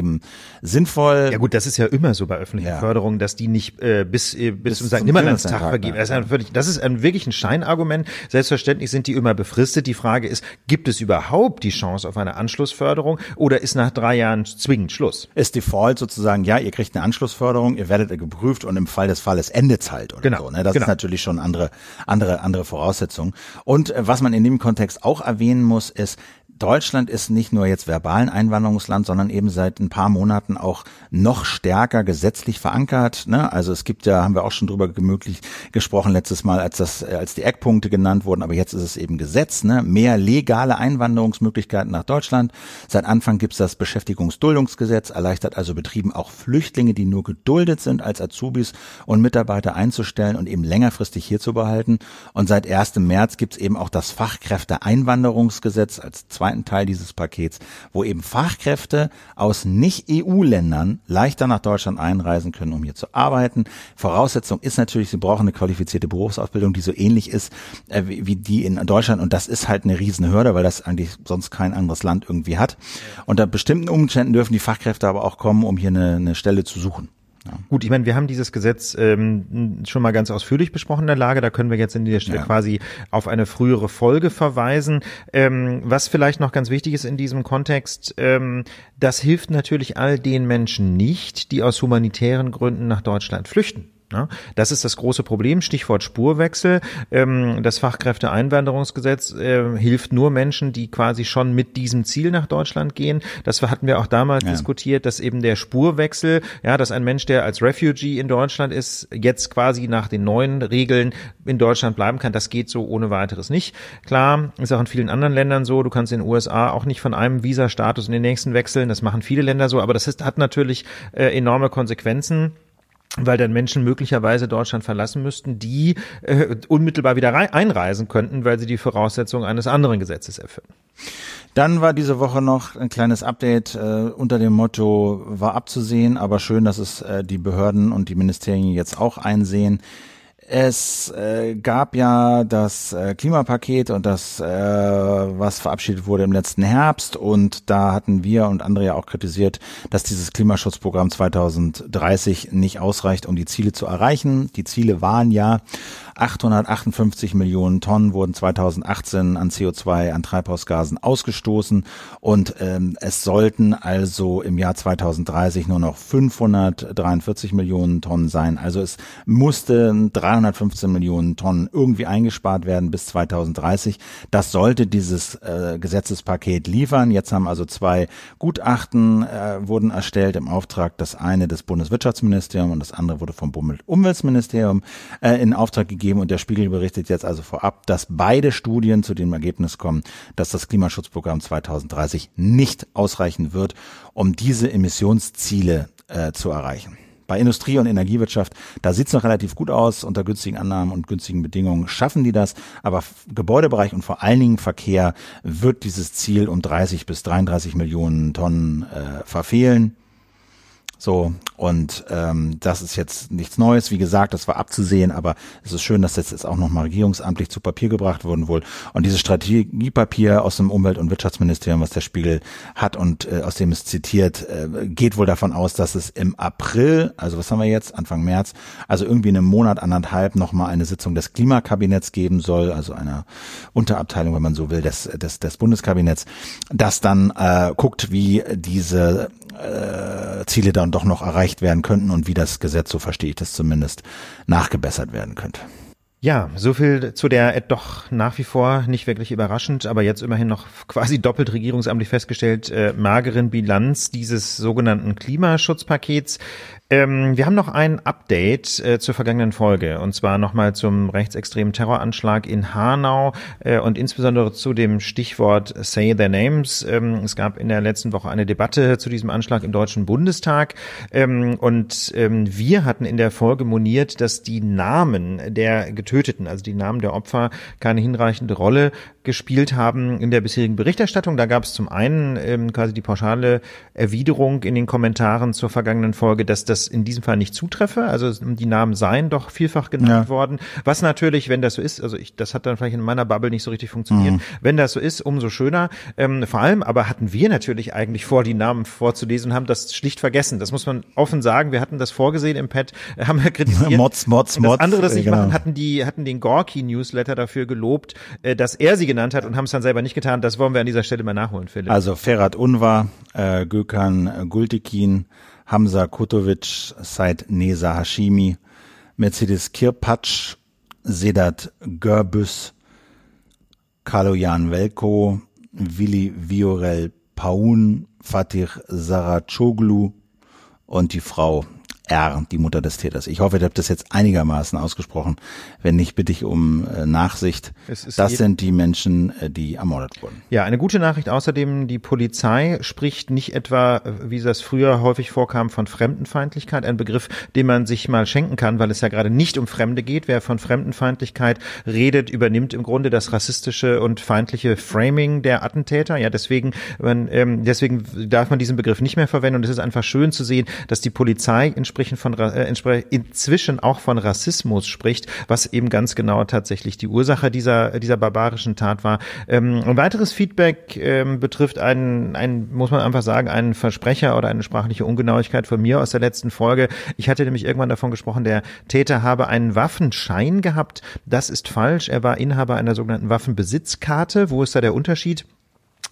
sinnvoll. Ja gut, das ist ja immer so bei öffentlichen ja. Förderungen, dass die nicht äh, bis, äh, bis, bis zum St. Nimmerlandstag vergeben. Das ist, ein, das ist ein, wirklich ein Scheinargument. Selbstverständlich sind die immer befristet. Die Frage ist, gibt es überhaupt die Chance auf eine Anschlussförderung oder ist nach drei Jahren zwingend Schluss? Ist Default sozusagen, ja, ihr kriegt eine Anschlussförderung, ihr werdet geprüft und im Fall des Falles endet's halt oder genau. so. Ne? Das genau. ist natürlich schon andere, andere, andere Voraussetzungen. Und äh, was man in dem Kontext auch erwähnen muss, ist, Deutschland ist nicht nur jetzt verbal ein Einwanderungsland, sondern eben seit ein paar Monaten auch noch stärker gesetzlich verankert. Ne? Also es gibt ja, haben wir auch schon drüber gemöglich gesprochen letztes Mal, als das, als die Eckpunkte genannt wurden, aber jetzt ist es eben Gesetz, ne? mehr legale Einwanderungsmöglichkeiten nach Deutschland. Seit Anfang gibt es das Beschäftigungsduldungsgesetz, erleichtert also Betrieben auch Flüchtlinge, die nur geduldet sind, als Azubis und Mitarbeiter einzustellen und eben längerfristig hier zu behalten. Und seit 1. März gibt es eben auch das Fachkräfteeinwanderungsgesetz als zweiten Teil dieses Pakets, wo eben Fachkräfte aus Nicht-EU-Ländern leichter nach Deutschland einreisen können, um hier zu arbeiten. Voraussetzung ist natürlich, sie brauchen eine qualifizierte Berufsausbildung, die so ähnlich ist äh, wie die in Deutschland. Und das ist halt eine Riesenhürde, weil das eigentlich sonst kein anderes Land irgendwie hat. Unter bestimmten Umständen dürfen die Fachkräfte aber auch kommen, um hier eine, eine Stelle zu suchen. Ja. Gut, ich meine, wir haben dieses Gesetz ähm, schon mal ganz ausführlich besprochen in der Lage. Da können wir jetzt in dieser Stelle ja. quasi auf eine frühere Folge verweisen. Ähm, was vielleicht noch ganz wichtig ist in diesem Kontext, ähm, das hilft natürlich all den Menschen nicht, die aus humanitären Gründen nach Deutschland flüchten. Das ist das große Problem. Stichwort Spurwechsel. Ähm, das Fachkräfteeinwanderungsgesetz äh, hilft nur Menschen, die quasi schon mit diesem Ziel nach Deutschland gehen. Das hatten wir auch damals ja. diskutiert, dass eben der Spurwechsel, ja, dass ein Mensch, der als Refugee in Deutschland ist, jetzt quasi nach den neuen Regeln in Deutschland bleiben kann. Das geht so ohne weiteres nicht. Klar, ist auch in vielen anderen Ländern so. Du kannst in den USA auch nicht von einem Visa-Status in den nächsten wechseln. Das machen viele Länder so. Aber das ist, hat natürlich äh, enorme Konsequenzen weil dann Menschen möglicherweise Deutschland verlassen müssten, die äh, unmittelbar wieder einreisen könnten, weil sie die Voraussetzungen eines anderen Gesetzes erfüllen. Dann war diese Woche noch ein kleines Update äh, unter dem Motto war abzusehen, aber schön, dass es äh, die Behörden und die Ministerien jetzt auch einsehen. Es äh, gab ja das äh, Klimapaket und das, äh, was verabschiedet wurde im letzten Herbst. Und da hatten wir und andere ja auch kritisiert, dass dieses Klimaschutzprogramm 2030 nicht ausreicht, um die Ziele zu erreichen. Die Ziele waren ja 858 Millionen Tonnen wurden 2018 an CO2, an Treibhausgasen ausgestoßen und ähm, es sollten also im Jahr 2030 nur noch 543 Millionen Tonnen sein. Also es mussten 315 Millionen Tonnen irgendwie eingespart werden bis 2030. Das sollte dieses äh, Gesetzespaket liefern. Jetzt haben also zwei Gutachten äh, wurden erstellt im Auftrag, das eine des Bundeswirtschaftsministeriums und das andere wurde vom Umweltministerium äh, in Auftrag gegeben gegeben und der Spiegel berichtet jetzt also vorab, dass beide Studien zu dem Ergebnis kommen, dass das Klimaschutzprogramm 2030 nicht ausreichen wird, um diese Emissionsziele äh, zu erreichen. Bei Industrie und Energiewirtschaft, da sieht's noch relativ gut aus. Unter günstigen Annahmen und günstigen Bedingungen schaffen die das. Aber Gebäudebereich und vor allen Dingen Verkehr wird dieses Ziel um 30 bis 33 Millionen Tonnen äh, verfehlen. So, und ähm, das ist jetzt nichts Neues. Wie gesagt, das war abzusehen, aber es ist schön, dass das jetzt auch nochmal regierungsamtlich zu Papier gebracht worden wohl. Und dieses Strategiepapier aus dem Umwelt- und Wirtschaftsministerium, was der Spiegel hat und äh, aus dem es zitiert, äh, geht wohl davon aus, dass es im April, also was haben wir jetzt, Anfang März, also irgendwie in einem Monat, anderthalb nochmal eine Sitzung des Klimakabinetts geben soll, also einer Unterabteilung, wenn man so will, des, des, des Bundeskabinetts, das dann äh, guckt, wie diese äh, Ziele dann doch noch erreicht werden könnten und wie das Gesetz, so verstehe ich das zumindest, nachgebessert werden könnte. Ja, so viel zu der äh, doch nach wie vor nicht wirklich überraschend, aber jetzt immerhin noch quasi doppelt regierungsamtlich festgestellt äh, mageren Bilanz dieses sogenannten Klimaschutzpakets. Ähm, wir haben noch ein Update äh, zur vergangenen Folge und zwar nochmal zum rechtsextremen Terroranschlag in Hanau äh, und insbesondere zu dem Stichwort Say Their Names. Ähm, es gab in der letzten Woche eine Debatte zu diesem Anschlag im Deutschen Bundestag ähm, und ähm, wir hatten in der Folge moniert, dass die Namen der Getöteten, also die Namen der Opfer, keine hinreichende Rolle gespielt haben in der bisherigen Berichterstattung. Da gab es zum einen ähm, quasi die pauschale Erwiderung in den Kommentaren zur vergangenen Folge, dass das das in diesem Fall nicht zutreffe. Also die Namen seien doch vielfach genannt ja. worden. Was natürlich, wenn das so ist, also ich, das hat dann vielleicht in meiner Bubble nicht so richtig funktioniert. Mhm. Wenn das so ist, umso schöner. Ähm, vor allem aber hatten wir natürlich eigentlich vor, die Namen vorzulesen und haben das schlicht vergessen. Das muss man offen sagen. Wir hatten das vorgesehen im Pad, äh, haben wir kritisiert. Mods, Mods, Mods. andere das nicht genau. machen, hatten die, hatten den Gorky Newsletter dafür gelobt, äh, dass er sie genannt hat und haben es dann selber nicht getan. Das wollen wir an dieser Stelle mal nachholen, Philipp. Also Ferhat Unvar, äh, Gökhan Gultekin, Hamza Kutovic, Said Neza Hashimi, Mercedes Kirpatsch, Sedat Görbüs, Kaloyan Velko, Willi Viorel Paun, Fatih Saracoglu und die Frau R, die Mutter des Täters. Ich hoffe, ihr habt das jetzt einigermaßen ausgesprochen. Wenn nicht, bitte ich um äh, Nachsicht. Das sind die Menschen, äh, die ermordet wurden. Ja, eine gute Nachricht außerdem, die Polizei spricht nicht etwa, äh, wie das früher häufig vorkam, von Fremdenfeindlichkeit, ein Begriff, den man sich mal schenken kann, weil es ja gerade nicht um Fremde geht. Wer von Fremdenfeindlichkeit redet, übernimmt im Grunde das rassistische und feindliche Framing der Attentäter. Ja, deswegen, man, ähm, deswegen darf man diesen Begriff nicht mehr verwenden und es ist einfach schön zu sehen, dass die Polizei entsprechend entsprechend von, äh, inzwischen auch von Rassismus spricht, was eben ganz genau tatsächlich die Ursache dieser, dieser barbarischen Tat war. Ähm, ein weiteres Feedback ähm, betrifft einen, einen, muss man einfach sagen, einen Versprecher oder eine sprachliche Ungenauigkeit von mir aus der letzten Folge. Ich hatte nämlich irgendwann davon gesprochen, der Täter habe einen Waffenschein gehabt. Das ist falsch. Er war Inhaber einer sogenannten Waffenbesitzkarte. Wo ist da der Unterschied?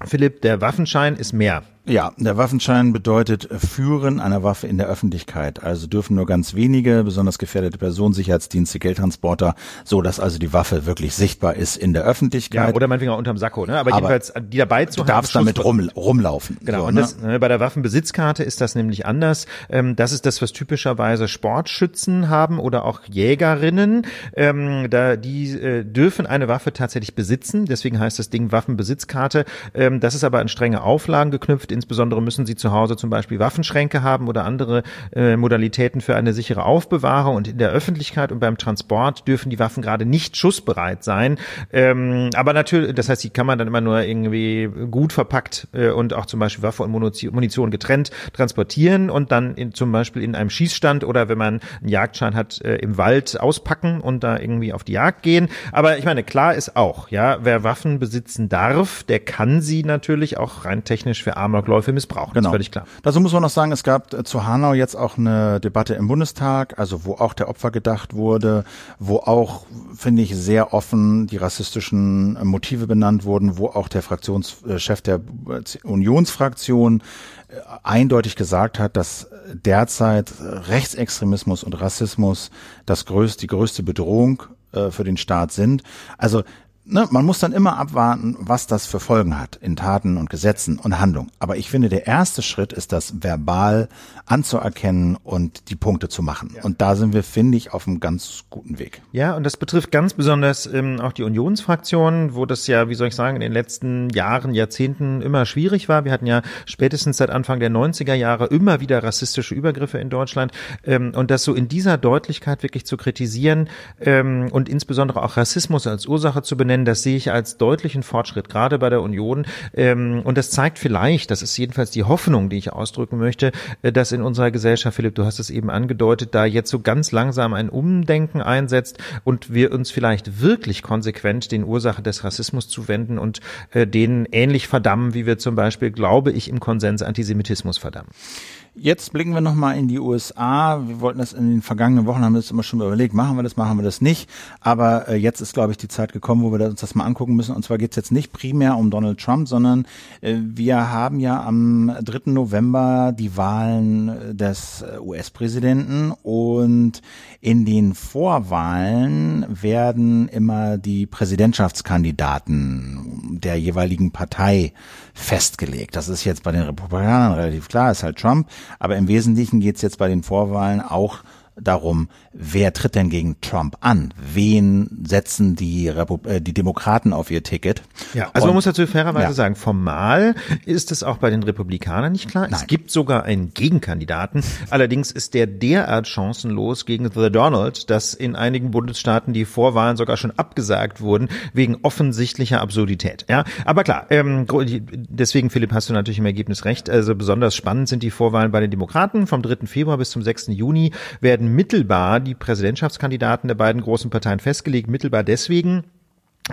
Philipp, der Waffenschein ist mehr. Ja, der Waffenschein bedeutet Führen einer Waffe in der Öffentlichkeit. Also dürfen nur ganz wenige, besonders gefährdete Personen, Sicherheitsdienste, Geldtransporter, so dass also die Waffe wirklich sichtbar ist in der Öffentlichkeit. Ja, oder meinetwegen auch unterm Sakko, ne? Aber, Aber jedenfalls die dabei zu du haben. darfst damit rum, rumlaufen. Genau, so, und ne? das, äh, bei der Waffenbesitzkarte ist das nämlich anders. Ähm, das ist das, was typischerweise Sportschützen haben oder auch Jägerinnen. Ähm, da, die äh, dürfen eine Waffe tatsächlich besitzen, deswegen heißt das Ding Waffenbesitzkarte. Ähm, das ist aber an strenge Auflagen geknüpft. Insbesondere müssen sie zu Hause zum Beispiel Waffenschränke haben oder andere äh, Modalitäten für eine sichere Aufbewahrung. Und in der Öffentlichkeit und beim Transport dürfen die Waffen gerade nicht schussbereit sein. Ähm, aber natürlich, das heißt, die kann man dann immer nur irgendwie gut verpackt äh, und auch zum Beispiel Waffe und Munition, getrennt transportieren und dann in, zum Beispiel in einem Schießstand oder wenn man einen Jagdschein hat, äh, im Wald auspacken und da irgendwie auf die Jagd gehen. Aber ich meine, klar ist auch, ja, wer Waffen besitzen darf, der kann sie natürlich auch rein technisch für Amokläufe missbrauchen. Genau. Das ist völlig klar. Dazu muss man noch sagen, es gab äh, zu Hanau jetzt auch eine Debatte im Bundestag, also wo auch der Opfer gedacht wurde, wo auch, finde ich, sehr offen die rassistischen äh, Motive benannt wurden, wo auch der Fraktionschef der äh, Unionsfraktion äh, eindeutig gesagt hat, dass derzeit Rechtsextremismus und Rassismus das größte, die größte Bedrohung für den Staat sind. Also ne, man muss dann immer abwarten, was das für Folgen hat in Taten und Gesetzen und Handlungen. Aber ich finde, der erste Schritt ist das verbal anzuerkennen und die Punkte zu machen. Und da sind wir, finde ich, auf einem ganz guten Weg. Ja, und das betrifft ganz besonders ähm, auch die Unionsfraktion, wo das ja, wie soll ich sagen, in den letzten Jahren, Jahrzehnten immer schwierig war. Wir hatten ja spätestens seit Anfang der 90er Jahre immer wieder rassistische Übergriffe in Deutschland. Ähm, und das so in dieser Deutlichkeit wirklich zu kritisieren ähm, und insbesondere auch Rassismus als Ursache zu benennen, das sehe ich als deutlichen Fortschritt, gerade bei der Union. Ähm, und das zeigt vielleicht, das ist jedenfalls die Hoffnung, die ich ausdrücken möchte, äh, dass in unserer Gesellschaft, Philipp, du hast es eben angedeutet, da jetzt so ganz langsam ein Umdenken einsetzt und wir uns vielleicht wirklich konsequent den Ursachen des Rassismus zuwenden und äh, den ähnlich verdammen, wie wir zum Beispiel, glaube ich, im Konsens Antisemitismus verdammen. Jetzt blicken wir nochmal in die USA. Wir wollten das in den vergangenen Wochen, haben wir das immer schon überlegt, machen wir das, machen wir das nicht. Aber äh, jetzt ist, glaube ich, die Zeit gekommen, wo wir uns das mal angucken müssen. Und zwar geht es jetzt nicht primär um Donald Trump, sondern äh, wir haben ja am 3. November die Wahlen des äh, US-Präsidenten und in den Vorwahlen werden immer die Präsidentschaftskandidaten der jeweiligen Partei festgelegt. Das ist jetzt bei den Republikanern relativ klar, ist halt Trump. Aber im Wesentlichen geht es jetzt bei den Vorwahlen auch darum, wer tritt denn gegen Trump an? Wen setzen die, Repu äh, die Demokraten auf ihr Ticket? Ja, also Und- man muss dazu fairerweise Ja. sagen, formal ist es auch bei den Republikanern nicht klar. Es Nein. gibt sogar einen Gegenkandidaten. Allerdings ist der derart chancenlos gegen The Donald, dass in einigen Bundesstaaten die Vorwahlen sogar schon abgesagt wurden wegen offensichtlicher Absurdität. Ja, aber klar, ähm, deswegen Philipp hast du natürlich im Ergebnis recht. Also besonders spannend sind die Vorwahlen bei den Demokraten. Vom 3. Februar bis zum 6. Juni werden mittelbar die Präsidentschaftskandidaten der beiden großen Parteien festgelegt. Mittelbar deswegen,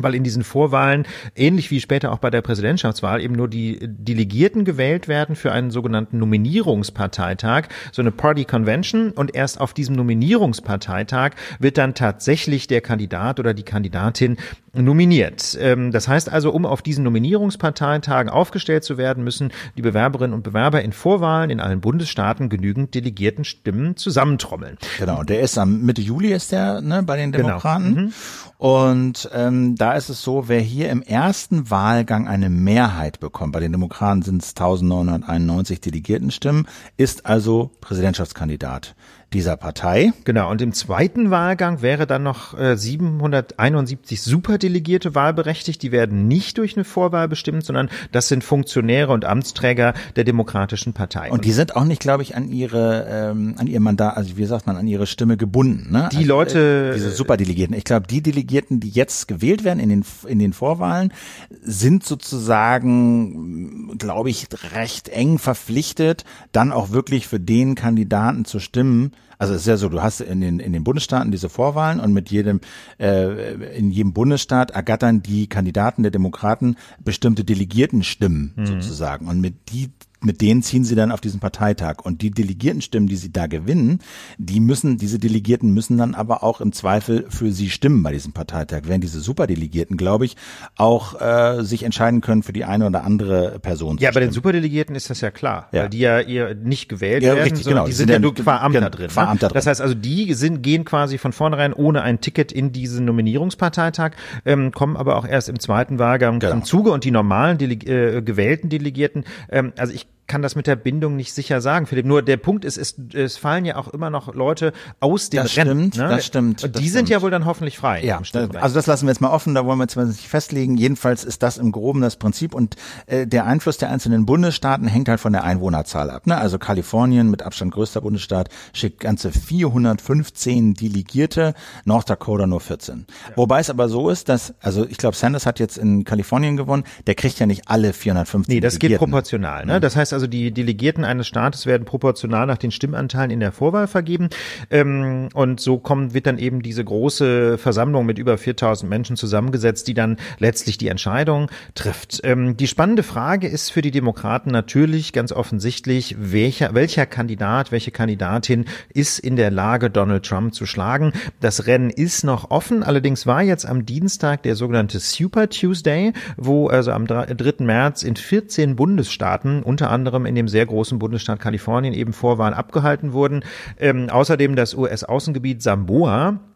weil in diesen Vorwahlen, ähnlich wie später auch bei der Präsidentschaftswahl, eben nur die Delegierten gewählt werden für einen sogenannten Nominierungsparteitag, so eine Party Convention. Und erst auf diesem Nominierungsparteitag wird dann tatsächlich der Kandidat oder die Kandidatin nominiert. Ähm, Das heißt also, um auf diesen Nominierungsparteitagen aufgestellt zu werden, müssen die Bewerberinnen und Bewerber in Vorwahlen in allen Bundesstaaten genügend Delegiertenstimmen zusammentrommeln. Genau, und der ist am Mitte Juli ist der ne, bei den Genau. Demokraten. Und ähm, da ist es so, wer hier im ersten Wahlgang eine Mehrheit bekommt, bei den Demokraten sind es 1991 Delegiertenstimmen, ist also Präsidentschaftskandidat dieser Partei. Genau, und im zweiten Wahlgang wäre dann noch äh, 771 Superdelegierte wahlberechtigt. Die werden nicht durch eine Vorwahl bestimmt, sondern das sind Funktionäre und Amtsträger der Demokratischen Partei. Und die sind auch nicht, glaube ich, an ihre ähm, an ihr Mandat, also wie sagt man, an ihre Stimme gebunden. Ne? Die also, Leute- äh, diese Superdelegierten. Ich glaube, die Delegierten, die jetzt gewählt werden in den in den Vorwahlen, sind sozusagen, glaube ich, recht eng verpflichtet, dann auch wirklich für den Kandidaten zu stimmen. Also es ist ja so, du hast in den, in den Bundesstaaten diese Vorwahlen und mit jedem, äh, in jedem Bundesstaat ergattern die Kandidaten der Demokraten bestimmte Delegiertenstimmen mhm. sozusagen. Und mit die mit denen ziehen sie dann auf diesen Parteitag. Und die Delegiertenstimmen, die sie da gewinnen, die müssen, diese Delegierten müssen dann aber auch im Zweifel für sie stimmen bei diesem Parteitag. Während diese Superdelegierten, glaube ich, auch äh, sich entscheiden können für die eine oder andere Person. Ja, bei den Superdelegierten ist das ja klar, ja. weil die ja eher nicht gewählt ja, werden, richtig, sondern genau. die sind, ja nur qua Amter drin. Qua Amter ne? Das heißt also, die sind, gehen quasi von vornherein ohne ein Ticket in diesen Nominierungsparteitag, ähm, kommen aber auch erst im zweiten Wahlgang genau. zum Zuge und die normalen Dele äh, gewählten Delegierten, ähm, also ich kann das mit der Bindung nicht sicher sagen, Philipp. Nur der Punkt ist, es, es fallen ja auch immer noch Leute aus dem das Rennen. Stimmt, ne? Das stimmt. Und die sind stimmt. ja wohl dann hoffentlich frei. Ja, also das lassen wir jetzt mal offen, da wollen wir jetzt mal nicht festlegen. Jedenfalls ist das im Groben das Prinzip und äh, der Einfluss der einzelnen Bundesstaaten hängt halt von der Einwohnerzahl ab. Ne? Also Kalifornien mit Abstand größter Bundesstaat schickt ganze 415 Delegierte, North Dakota nur 14. Ja. Wobei es aber so ist, dass, also ich glaube, Sanders hat jetzt in Kalifornien gewonnen, der kriegt ja nicht alle 415 Nee, das geht proportional. Ne? Das heißt also, die Delegierten Delegierten eines Staates werden proportional nach den Stimmanteilen in der Vorwahl vergeben. Ähm, und so kommt, wird dann eben diese große Versammlung mit über 4000 Menschen zusammengesetzt, die dann letztlich die Entscheidung trifft. Ähm, die spannende Frage ist für die Demokraten natürlich ganz offensichtlich, welcher, welcher Kandidat, welche Kandidatin ist in der Lage, Donald Trump zu schlagen. Das Rennen ist noch offen. Allerdings war jetzt am Dienstag der sogenannte Super Tuesday, wo also am 3. März in 14 Bundesstaaten, unter anderem in dem sehr großen Bundesstaat Kalifornien eben Vorwahlen abgehalten wurden. Ähm, außerdem das US-Außengebiet Samoa äh,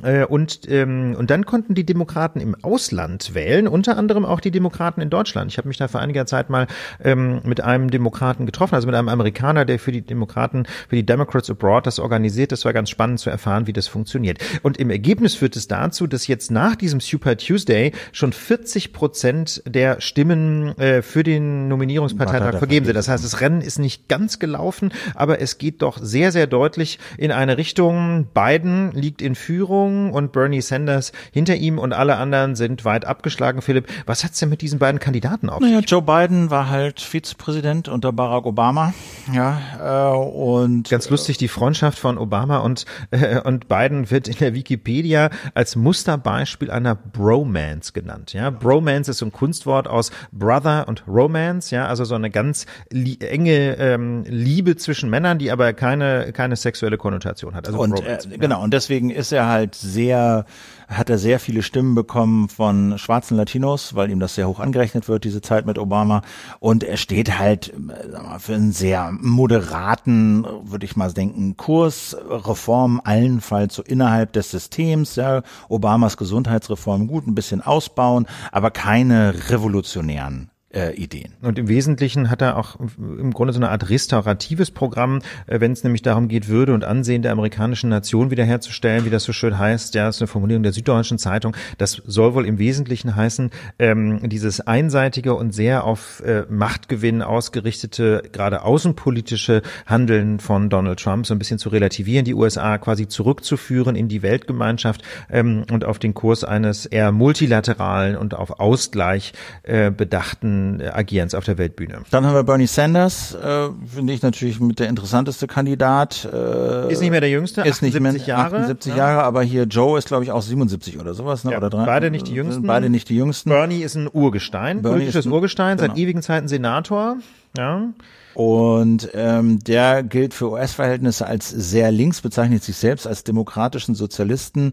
und, ähm, und dann konnten die Demokraten im Ausland wählen, unter anderem auch die Demokraten in Deutschland. Ich habe mich da vor einiger Zeit mal ähm, mit einem Demokraten getroffen, also mit einem Amerikaner, der für die Demokraten, für die Democrats Abroad das organisiert. Das war ganz spannend zu erfahren, wie das funktioniert. Und im Ergebnis führt es dazu, dass jetzt nach diesem Super Tuesday schon 40 Prozent der Stimmen äh, für den Nominierungsparteitag vergeben sind. Das heißt, das Rennen ist nicht ganz gelaufen, aber es geht doch sehr, sehr deutlich in eine Richtung. Biden liegt in Führung. Führung und Bernie Sanders hinter ihm und alle anderen sind weit abgeschlagen. Philipp, was hat's denn mit diesen beiden Kandidaten auf naja, Joe Biden war halt Vizepräsident unter Barack Obama. Ja, äh, und ganz lustig die Freundschaft von Obama und äh, und Biden wird in der Wikipedia als Musterbeispiel einer Bromance genannt. Ja, Bromance ist so ein Kunstwort aus Brother und Romance. Ja, also so eine ganz enge ähm, Liebe zwischen Männern, die aber keine keine sexuelle Konnotation hat. Also und äh, genau und deswegen ist er halt sehr, hat er sehr viele Stimmen bekommen von schwarzen Latinos, weil ihm das sehr hoch angerechnet wird, diese Zeit mit Obama. Und er steht halt äh, für einen sehr moderaten, würde ich mal denken, Kurs, Reform allenfalls so innerhalb des Systems, ja, Obamas Gesundheitsreform gut, ein bisschen ausbauen, aber keine revolutionären äh, Ideen. Und im Wesentlichen hat er auch im Grunde so eine Art restauratives Programm, äh, wenn es nämlich darum geht, Würde und Ansehen der amerikanischen Nation wiederherzustellen, wie das so schön heißt. Ja, ist eine Formulierung der Süddeutschen Zeitung. Das soll wohl im Wesentlichen heißen, ähm, dieses einseitige und sehr auf äh, Machtgewinn ausgerichtete, gerade außenpolitische Handeln von Donald Trump so ein bisschen zu relativieren, die USA quasi zurückzuführen in die Weltgemeinschaft ähm, und auf den Kurs eines eher multilateralen und auf Ausgleich äh, bedachten Agierens auf der Weltbühne. Dann haben wir Bernie Sanders, äh, finde ich natürlich mit der interessanteste Kandidat. Äh, ist nicht mehr der jüngste, ist 78 nicht mehr, Jahre. 78 ja. Jahre, aber hier Joe ist glaube ich auch 77 oder sowas, ne? Ja, oder drei, beide nicht die jüngsten. Beide nicht die jüngsten. Bernie ist ein Urgestein, Bernie politisches ein, Urgestein, genau. seit ewigen Zeiten Senator. Ja. Und ähm, der gilt für US-Verhältnisse als sehr links, bezeichnet sich selbst als demokratischen Sozialisten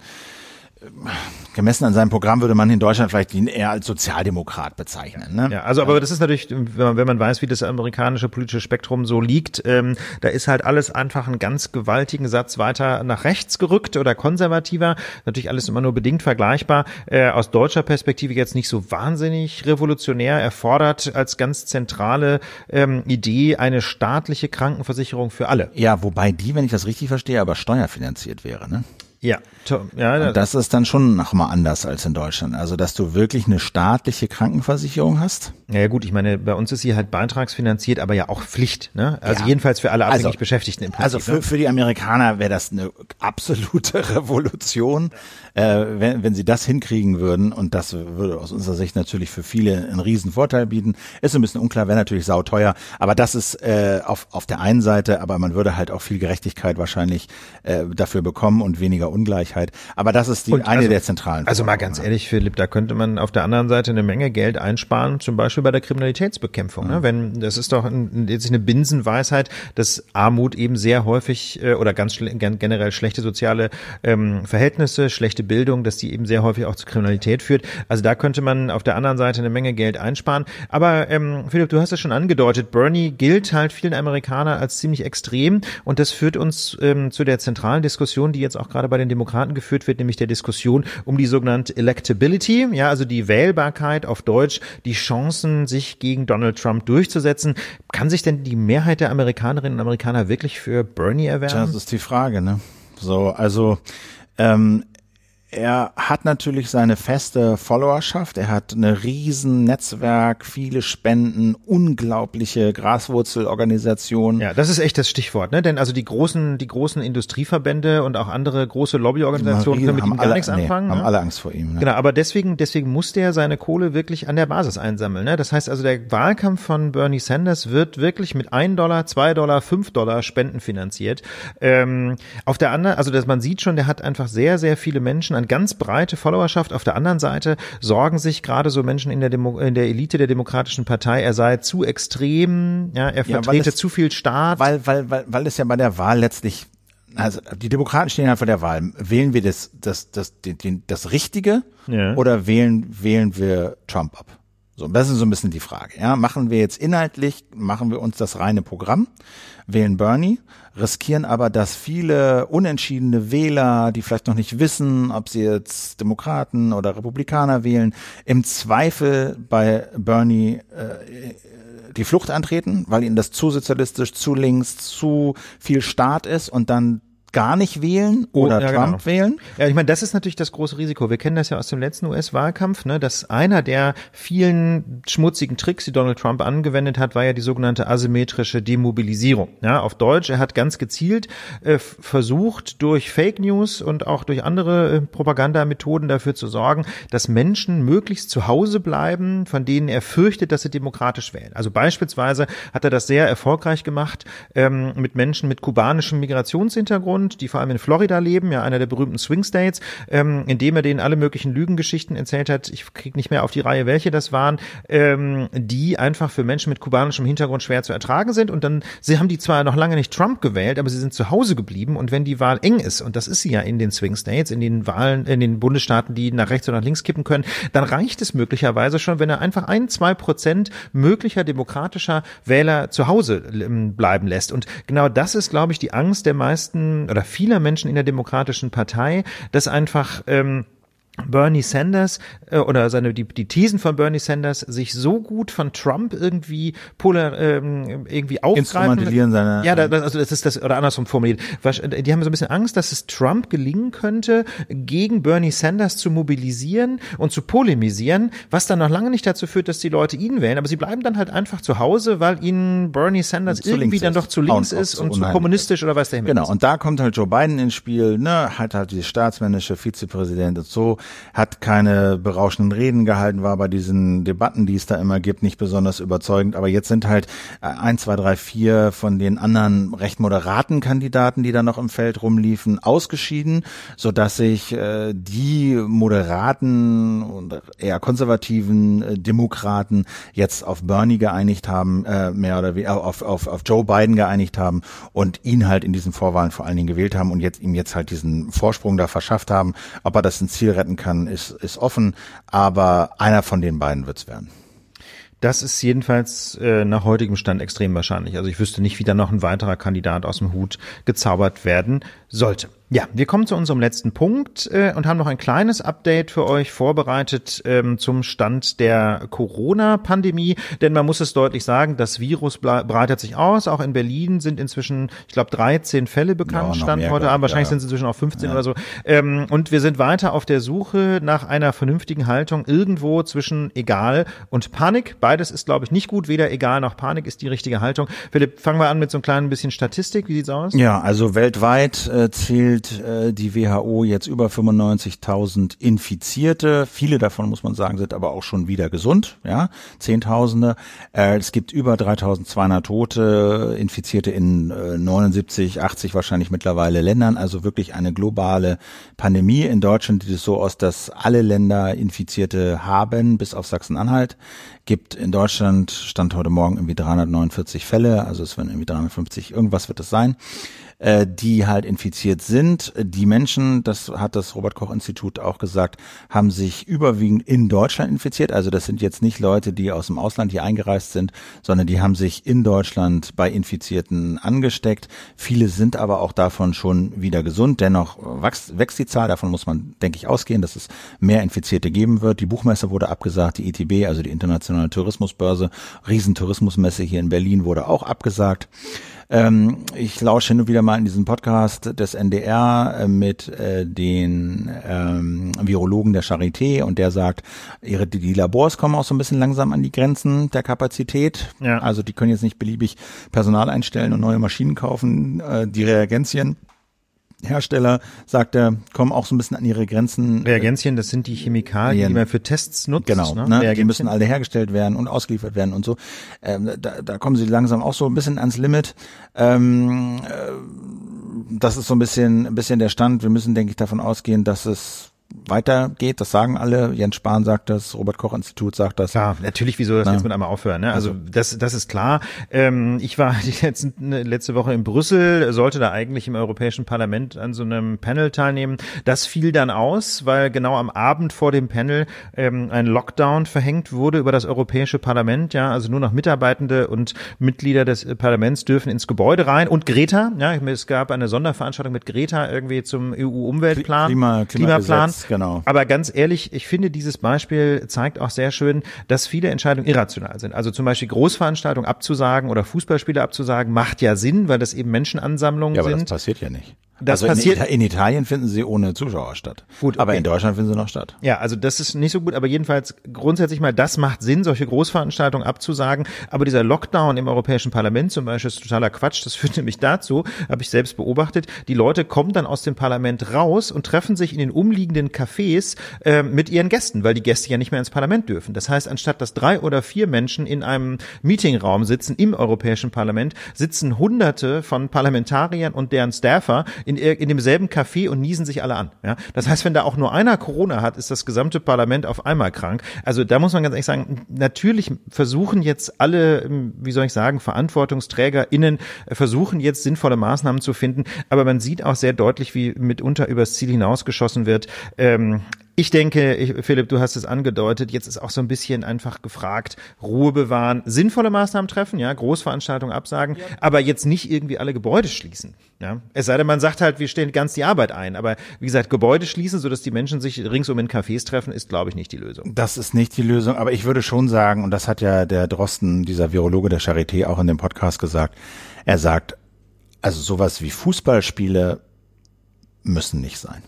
gemessen an seinem Programm würde man in Deutschland vielleicht ihn eher als Sozialdemokrat bezeichnen. Ne? Ja, also aber das ist natürlich, wenn man, weiß, wie das amerikanische politische Spektrum so liegt, ähm, da ist halt alles einfach einen ganz gewaltigen Satz weiter nach rechts gerückt oder konservativer. Natürlich alles immer nur bedingt vergleichbar. Äh, aus deutscher Perspektive jetzt nicht so wahnsinnig revolutionär. Erfordert als ganz zentrale ähm, Idee eine staatliche Krankenversicherung für alle. Ja, wobei die, wenn ich das richtig verstehe, aber steuerfinanziert wäre. Ne? Ja, ja. Und das ist dann schon noch mal anders als in Deutschland. Also, dass du wirklich eine staatliche Krankenversicherung hast. Ja, gut, ich meine, bei uns ist sie halt beitragsfinanziert, aber ja auch Pflicht, ne? Also ja. jedenfalls für alle abhängig also, Beschäftigten im Prinzip. Also für, ne? für die Amerikaner wäre das eine absolute Revolution, äh, wenn, wenn sie das hinkriegen würden. Und das würde aus unserer Sicht natürlich für viele einen riesen Vorteil bieten. Ist ein bisschen unklar, wäre natürlich sauteuer. Aber das ist äh, auf, auf der einen Seite, aber man würde halt auch viel Gerechtigkeit wahrscheinlich äh, dafür bekommen und weniger Ungleichheit. Aber das ist die und eine also, der zentralen. Also mal ganz ehrlich, Philipp, da könnte man auf der anderen Seite eine Menge Geld einsparen, zum Beispiel bei der Kriminalitätsbekämpfung. Ne? Wenn das ist doch ein, jetzt eine Binsenweisheit, dass Armut eben sehr häufig äh, oder ganz schle generell schlechte soziale ähm, Verhältnisse, schlechte Bildung, dass die eben sehr häufig auch zu Kriminalität führt. Also da könnte man auf der anderen Seite eine Menge Geld einsparen. Aber ähm, Philipp, du hast es schon angedeutet, Bernie gilt halt vielen Amerikanern als ziemlich extrem und das führt uns ähm, zu der zentralen Diskussion, die jetzt auch gerade bei den Demokraten geführt wird, nämlich der Diskussion um die sogenannte Electability, ja, also die Wählbarkeit auf Deutsch, die Chancen, sich gegen Donald Trump durchzusetzen. Kann sich denn die Mehrheit der Amerikanerinnen und Amerikaner wirklich für Bernie erwärmen? Das ist die Frage, ne? So, also ähm, er hat natürlich seine feste Followerschaft, er hat eine riesen Netzwerk, viele Spenden, unglaubliche Graswurzelorganisationen. Ja, das ist echt das Stichwort, ne? Denn also die großen, die großen Industrieverbände und auch andere große Lobbyorganisationen können mit ihm gar alle, nichts anfangen. Nee, haben ne? alle Angst vor ihm. Ne? Genau, aber deswegen, deswegen muss der seine Kohle wirklich an der Basis einsammeln. Ne? Das heißt also, der Wahlkampf von Bernie Sanders wird wirklich mit ein Dollar, zwei Dollar, fünf Dollar Spenden finanziert. Ähm, auf der anderen, also dass man sieht schon, der hat einfach sehr, sehr viele Menschen eine ganz breite Followerschaft. Auf der anderen Seite sorgen sich gerade so Menschen in der, Demo in der Elite der Demokratischen Partei, er sei zu extrem, ja, er vertrete ja, es, zu viel Staat. Weil, weil, weil, weil es ja bei der Wahl letztlich also die Demokraten stehen ja vor der Wahl. Wählen wir das, das, das, den, das Richtige ja. oder wählen, wählen wir Trump ab? So, das ist so ein bisschen die Frage. Ja, machen wir jetzt inhaltlich, machen wir uns das reine Programm, wählen Bernie, riskieren aber, dass viele unentschiedene Wähler, die vielleicht noch nicht wissen, ob sie jetzt Demokraten oder Republikaner wählen, im Zweifel bei Bernie äh, die Flucht antreten, weil ihnen das zu sozialistisch, zu links, zu viel Staat ist und dann gar nicht wählen oder oh, ja, Trump genau. wählen. Ja, ich meine, das ist natürlich das große Risiko. Wir kennen das ja aus dem letzten US-Wahlkampf, ne, dass einer der vielen schmutzigen Tricks, die Donald Trump angewendet hat, war ja die sogenannte asymmetrische Demobilisierung. Ja, auf Deutsch, er hat ganz gezielt äh, versucht, durch Fake News und auch durch andere äh, Propagandamethoden dafür zu sorgen, dass Menschen möglichst zu Hause bleiben, von denen er fürchtet, dass sie demokratisch wählen. Also beispielsweise hat er das sehr erfolgreich gemacht ähm, mit Menschen mit kubanischem Migrationshintergrund Hintergrund, die vor allem in Florida leben, ja einer der berühmten Swing States, ähm, indem er denen alle möglichen Lügengeschichten erzählt hat. Ich kriege nicht mehr auf die Reihe, welche das waren, ähm, die einfach für Menschen mit kubanischem Hintergrund schwer zu ertragen sind. Und dann, sie haben die zwar noch lange nicht Trump gewählt, aber sie sind zu Hause geblieben. Und wenn die Wahl eng ist, und das ist sie ja in den Swing States, in den Wahlen, in den Bundesstaaten, die nach rechts oder nach links kippen können, dann reicht es möglicherweise schon, wenn er einfach ein, zwei Prozent möglicher demokratischer Wähler zu Hause ähm, bleiben lässt. Und genau das ist, glaube ich, die Angst der meisten oder vieler Menschen in der Demokratischen Partei, dass einfach ähm, Bernie Sanders äh, oder seine die, die Thesen von Bernie Sanders sich so gut von Trump irgendwie polar ähm, irgendwie aufgreifen. Seine, ja, das, also das ist das oder andersrum formuliert. Die haben so ein bisschen Angst, dass es Trump gelingen könnte, gegen Bernie Sanders zu mobilisieren und zu polemisieren, was dann noch lange nicht dazu führt, dass die Leute ihn wählen, aber sie bleiben dann halt einfach zu Hause, weil ihnen Bernie Sanders irgendwie dann doch zu links ist und zu kommunistisch oder was der Himmel Genau, ist. und da kommt halt Joe Biden ins Spiel, ne, hat halt die staatsmännische Vizepräsident und so hat keine berauschenden Reden gehalten, war bei diesen Debatten, die es da immer gibt, nicht besonders überzeugend. Aber jetzt sind halt äh, ein, zwei, drei, vier von den anderen recht moderaten Kandidaten, die da noch im Feld rumliefen, ausgeschieden, so dass sich äh, die moderaten und eher konservativen äh, Demokraten jetzt auf Bernie geeinigt haben, äh, mehr oder weniger auf, auf, auf Joe Biden geeinigt haben und ihn halt in diesen Vorwahlen vor allen Dingen gewählt haben und jetzt ihm jetzt halt diesen Vorsprung da verschafft haben. Ob er das ins Ziel retten kann, ist, ist offen, aber einer von den beiden wird's werden. Das ist jedenfalls äh, nach heutigem Stand extrem wahrscheinlich. Also ich wüsste nicht, wie da noch ein weiterer Kandidat aus dem Hut gezaubert werden sollte. Ja, wir kommen zu unserem letzten Punkt äh, und haben noch ein kleines Update für euch vorbereitet ähm, zum Stand der Corona-Pandemie. Denn man muss es deutlich sagen, das Virus breitet sich aus. Auch in Berlin sind inzwischen, ich glaube, 13 Fälle bekannt, ja, Stand heute Abend. Wahrscheinlich ja. sind es inzwischen auch 15 ja. oder so. Ähm, und wir sind weiter auf der Suche nach einer vernünftigen Haltung irgendwo zwischen egal und Panik. Beides ist, glaube ich, nicht gut. Weder egal noch Panik ist die richtige Haltung. Philipp, fangen wir an mit so einem kleinen bisschen Statistik. Wie sieht's aus? Ja, also weltweit äh, zählt zählt äh, die WHO jetzt über 95.000 Infizierte. Viele davon, muss man sagen, sind aber auch schon wieder gesund, ja, Zehntausende. Äh, es gibt über 3.200 Tote, Infizierte in äh, 79, 80 wahrscheinlich mittlerweile Ländern. Also wirklich eine globale Pandemie. In Deutschland sieht es so aus, dass alle Länder Infizierte haben, bis auf Sachsen-Anhalt gibt in Deutschland, stand heute Morgen irgendwie 349 Fälle, also es werden irgendwie 350, irgendwas wird es sein äh, die halt infiziert sind. Die Menschen, das hat das Robert Koch Institut auch gesagt, haben sich überwiegend in Deutschland infiziert. Also das sind jetzt nicht Leute, die aus dem Ausland hier eingereist sind, sondern die haben sich in Deutschland bei Infizierten angesteckt. Viele sind aber auch davon schon wieder gesund. Dennoch wächst, wächst die Zahl. Davon muss man, denke ich, ausgehen, dass es mehr Infizierte geben wird. Die Buchmesse wurde abgesagt, die ITB, also die Internationale Tourismusbörse, Riesentourismusmesse hier in Berlin wurde auch abgesagt. Ähm, ich lausche hin und wieder mal in diesen Podcast des NDR äh, mit äh, den ähm, Virologen der Charité und der sagt, ihre die Labors kommen auch so ein bisschen langsam an die Grenzen der Kapazität. Ja. Also die können jetzt nicht beliebig Personal einstellen und neue Maschinen kaufen. Äh, die Reagenzien Hersteller, sagt er, kommen auch so ein bisschen an ihre Grenzen. Reagenzien, das sind die Chemikalien, die man für Tests nutzt. Genau, ne? ne? die müssen alle hergestellt werden und ausgeliefert werden und so. Ähm, da, da kommen sie langsam auch so ein bisschen ans Limit. Ähm, äh, das ist so ein bisschen, ein bisschen der Stand. Wir müssen, denke ich, davon ausgehen, dass es weitergeht. Das sagen alle. Jens Spahn sagt das, Robert Koch Institut sagt das. Ja, natürlich, wieso das Na. jetzt mit einmal aufhören? Ne? Also, also das, das ist klar. Ähm, ich war die letzten, ne, letzte Woche in Brüssel, sollte da eigentlich im Europäischen Parlament an so einem Panel teilnehmen. Das fiel dann aus, weil genau am Abend vor dem Panel ähm, ein Lockdown verhängt wurde über das Europäische Parlament. Ja, also nur noch Mitarbeitende und Mitglieder des Parlaments dürfen ins Gebäude rein und Greta. Ja, es gab eine Sonderveranstaltung mit Greta irgendwie zum EU-Umweltplan, Klima, Klimaplan genau. Aber ganz ehrlich, ich finde, dieses Beispiel zeigt auch sehr schön, dass viele Entscheidungen irrational sind. Also zum Beispiel Großveranstaltungen abzusagen oder Fußballspiele abzusagen, macht ja Sinn, weil das eben Menschenansammlungen ja, aber sind. Das passiert ja nicht. Das also passiert. In, in, Italien finden sie ohne Zuschauer statt. Gut, okay. aber in Deutschland finden sie noch statt. Ja, also das ist nicht so gut, aber jedenfalls grundsätzlich mal, das macht Sinn, solche Großveranstaltungen abzusagen. Aber dieser Lockdown im Europäischen Parlament zum Beispiel ist totaler Quatsch. Das führt nämlich dazu, habe ich selbst beobachtet, die Leute kommen dann aus dem Parlament raus und treffen sich in den umliegenden Cafés äh, mit ihren Gästen, weil die Gäste ja nicht mehr ins Parlament dürfen. Das heißt, anstatt dass drei oder vier Menschen in einem Meetingraum sitzen im Europäischen Parlament, sitzen Hunderte von Parlamentariern und deren Staffer in, in demselben Café und niesen sich alle an. Ja? Das heißt, wenn da auch nur einer Corona hat, ist das gesamte Parlament auf einmal krank. Also da muss man ganz ehrlich sagen, natürlich versuchen jetzt alle, wie soll ich sagen, VerantwortungsträgerInnen äh, versuchen jetzt sinnvolle Maßnahmen zu finden, aber man sieht auch sehr deutlich, wie mitunter übers Ziel hinausgeschossen wird. Ähm, ich denke, ich, Philipp, du hast es angedeutet, jetzt ist auch so ein bisschen einfach gefragt, Ruhe bewahren, sinnvolle Maßnahmen treffen, ja, Großveranstaltungen absagen, ja. aber jetzt nicht irgendwie alle Gebäude schließen, ja. Es sei denn, man sagt halt, wir stellen ganz die Arbeit ein, aber wie gesagt, Gebäude schließen, sodass die Menschen sich ringsum in Cafés treffen, ist, glaube ich, nicht die Lösung. Das ist nicht die Lösung, aber ich würde schon sagen, und das hat ja der Drosten, dieser Virologe der Charité auch in dem Podcast gesagt, er sagt, also sowas wie Fußballspiele müssen nicht sein.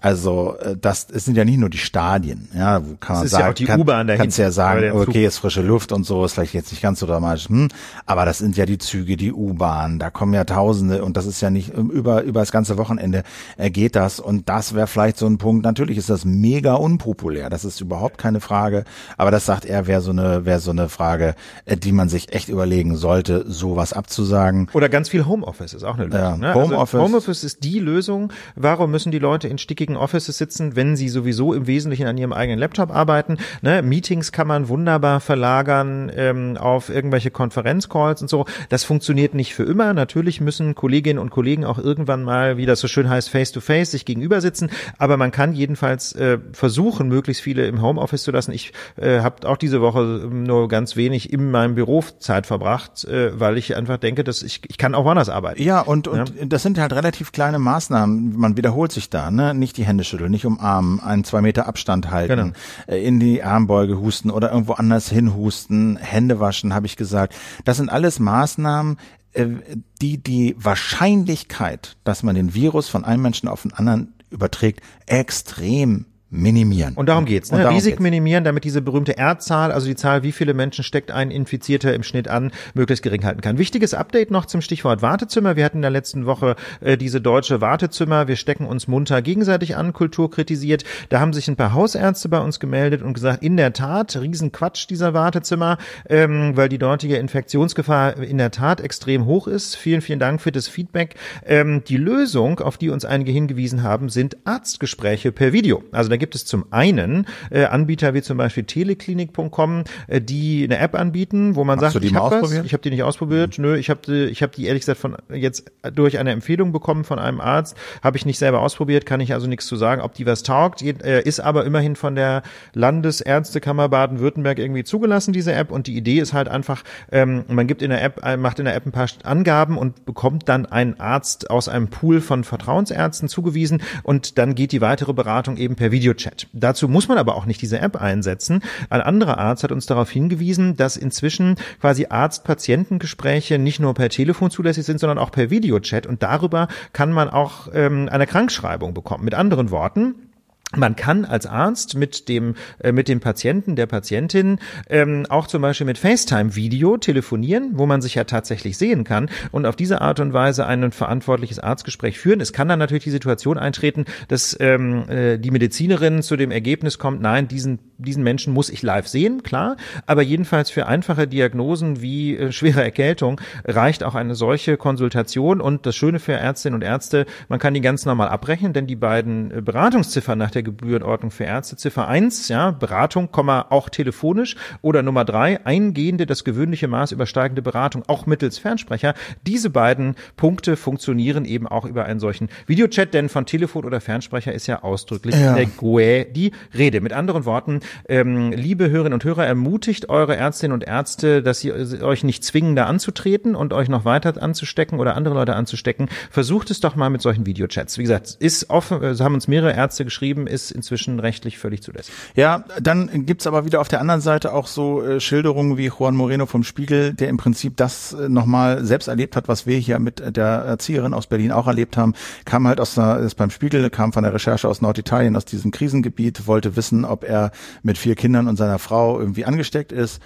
Also äh, das, es sind ja nicht nur die Stadien, ja, wo kann man sagen, ja auch die kann, U-Bahn dahin, kannst ja sagen, okay, ist frische Luft und so, ist vielleicht jetzt nicht ganz so dramatisch, hm, aber das sind ja die Züge, die U-Bahn, da kommen ja Tausende und das ist ja nicht über über das ganze Wochenende äh, geht das und das wäre vielleicht so ein Punkt. Natürlich ist das mega unpopulär, das ist überhaupt keine Frage, aber das sagt er, wäre so eine wäre so eine Frage, äh, die man sich echt überlegen sollte, sowas abzusagen. Oder ganz viel Homeoffice ist auch eine Lösung. Ja, ne? Homeoffice. Also Homeoffice ist die Lösung. Warum müssen die Leute in stickigen schicken Offices sitzen, wenn sie sowieso im Wesentlichen an ihrem eigenen Laptop arbeiten. Ne? Meetings kann man wunderbar verlagern ähm, auf irgendwelche Konferenzcalls und so. Das funktioniert nicht für immer. Natürlich müssen Kolleginnen und Kollegen auch irgendwann mal, wie das so schön heißt, face-to-face -face, sich gegenüber sitzen. Aber man kann jedenfalls äh, versuchen, möglichst viele im Homeoffice zu lassen. Ich äh, habe auch diese Woche nur ganz wenig in meinem Büro Zeit verbracht, äh, weil ich einfach denke, dass ich, ich kann auch woanders arbeiten. Ja, und, und ja. das sind halt relativ kleine Maßnahmen. Man wiederholt sich da, ne? Nicht die Hände schütteln, nicht umarmen, einen zwei Meter Abstand halten, genau. Äh, in die Armbeuge husten oder irgendwo anders hinhusten, Hände waschen, habe ich gesagt. Das sind alles Maßnahmen, äh, die die Wahrscheinlichkeit, dass man den Virus von einem Menschen auf den anderen überträgt, extrem minimieren. Und darum geht's. Ne? Darum Risiken geht's. minimieren, damit diese berühmte R-Zahl, also die Zahl, wie viele Menschen steckt ein Infizierter im Schnitt an, möglichst gering halten kann. Wichtiges Update noch zum Stichwort Wartezimmer. Wir hatten in der letzten Woche äh, diese deutsche Wartezimmer. Wir stecken uns munter gegenseitig an, Kultur kritisiert. Da haben sich ein paar Hausärzte bei uns gemeldet und gesagt, in der Tat, Riesenquatsch dieser Wartezimmer, ähm, weil die dortige Infektionsgefahr in der Tat extrem hoch ist. Vielen, vielen Dank für das Feedback. Ähm, die Lösung, auf die uns einige hingewiesen haben, sind Arztgespräche per Video. Also gibt es zum einen äh, Anbieter wie zum Beispiel teleklinik.com, äh, die eine App anbieten, wo man Hast sagt, ich habe was, ich habe die nicht ausprobiert, mhm. nö, ich habe ich habe die ehrlich gesagt von jetzt durch eine Empfehlung bekommen von einem Arzt, habe ich nicht selber ausprobiert, kann ich also nichts zu sagen, ob die was taugt, äh, ist aber immerhin von der Landesärztekammer Baden-Württemberg irgendwie zugelassen diese App. Und die Idee ist halt einfach, ähm, man gibt in der App äh, macht in der App ein paar Angaben und bekommt dann einen Arzt aus einem Pool von Vertrauensärzten zugewiesen. Und dann geht die weitere Beratung eben per Video Videochat. Dazu muss man aber auch nicht diese App einsetzen. Ein anderer Arzt hat uns darauf hingewiesen, dass inzwischen quasi Arzt-Patientengespräche nicht nur per Telefon zulässig sind, sondern auch per Videochat und darüber kann man auch ähm, eine Krankschreibung bekommen. Mit anderen Worten, man kann als Arzt mit dem äh, mit dem Patienten der Patientin ähm, auch zum Beispiel mit FaceTime-Video telefonieren, wo man sich ja tatsächlich sehen kann und auf diese Art und Weise ein verantwortliches Arztgespräch führen. Es kann dann natürlich die Situation eintreten, dass ähm, äh, die Medizinerin zu dem Ergebnis kommt: Nein, diesen diesen Menschen muss ich live sehen, klar. Aber jedenfalls für einfache Diagnosen wie äh, schwere Erkältung reicht auch eine solche Konsultation. Und das Schöne für Ärztinnen und Ärzte: Man kann die ganz normal abrechnen, denn die beiden äh, Beratungsziffern nach der der Gebührenordnung für Ärzte. Ziffer eins, ja, Beratung, auch telefonisch. Oder Nummer drei, eingehende, das gewöhnliche Maß übersteigende Beratung, auch mittels Fernsprecher. Diese beiden Punkte funktionieren eben auch über einen solchen Videochat, denn von Telefon oder Fernsprecher ist ja ausdrücklich ja. der GUE die Rede. Mit anderen Worten, ähm, liebe Hörerinnen und Hörer, ermutigt eure Ärztinnen und Ärzte, dass ihr euch nicht zwingen, da anzutreten und euch noch weiter anzustecken oder andere Leute anzustecken. Versucht es doch mal mit solchen Videochats. Wie gesagt, ist offen, äh, haben uns mehrere Ärzte geschrieben, ist inzwischen rechtlich völlig zulässig. Ja, dann gibt's aber wieder auf der anderen Seite auch so äh, Schilderungen wie Juan Moreno vom Spiegel, der im Prinzip das äh, nochmal selbst erlebt hat, was wir hier mit der Erzieherin aus Berlin auch erlebt haben. Kam halt aus der, ist beim Spiegel, kam von der Recherche aus Norditalien, aus diesem Krisengebiet, wollte wissen, ob er mit vier Kindern und seiner Frau irgendwie angesteckt ist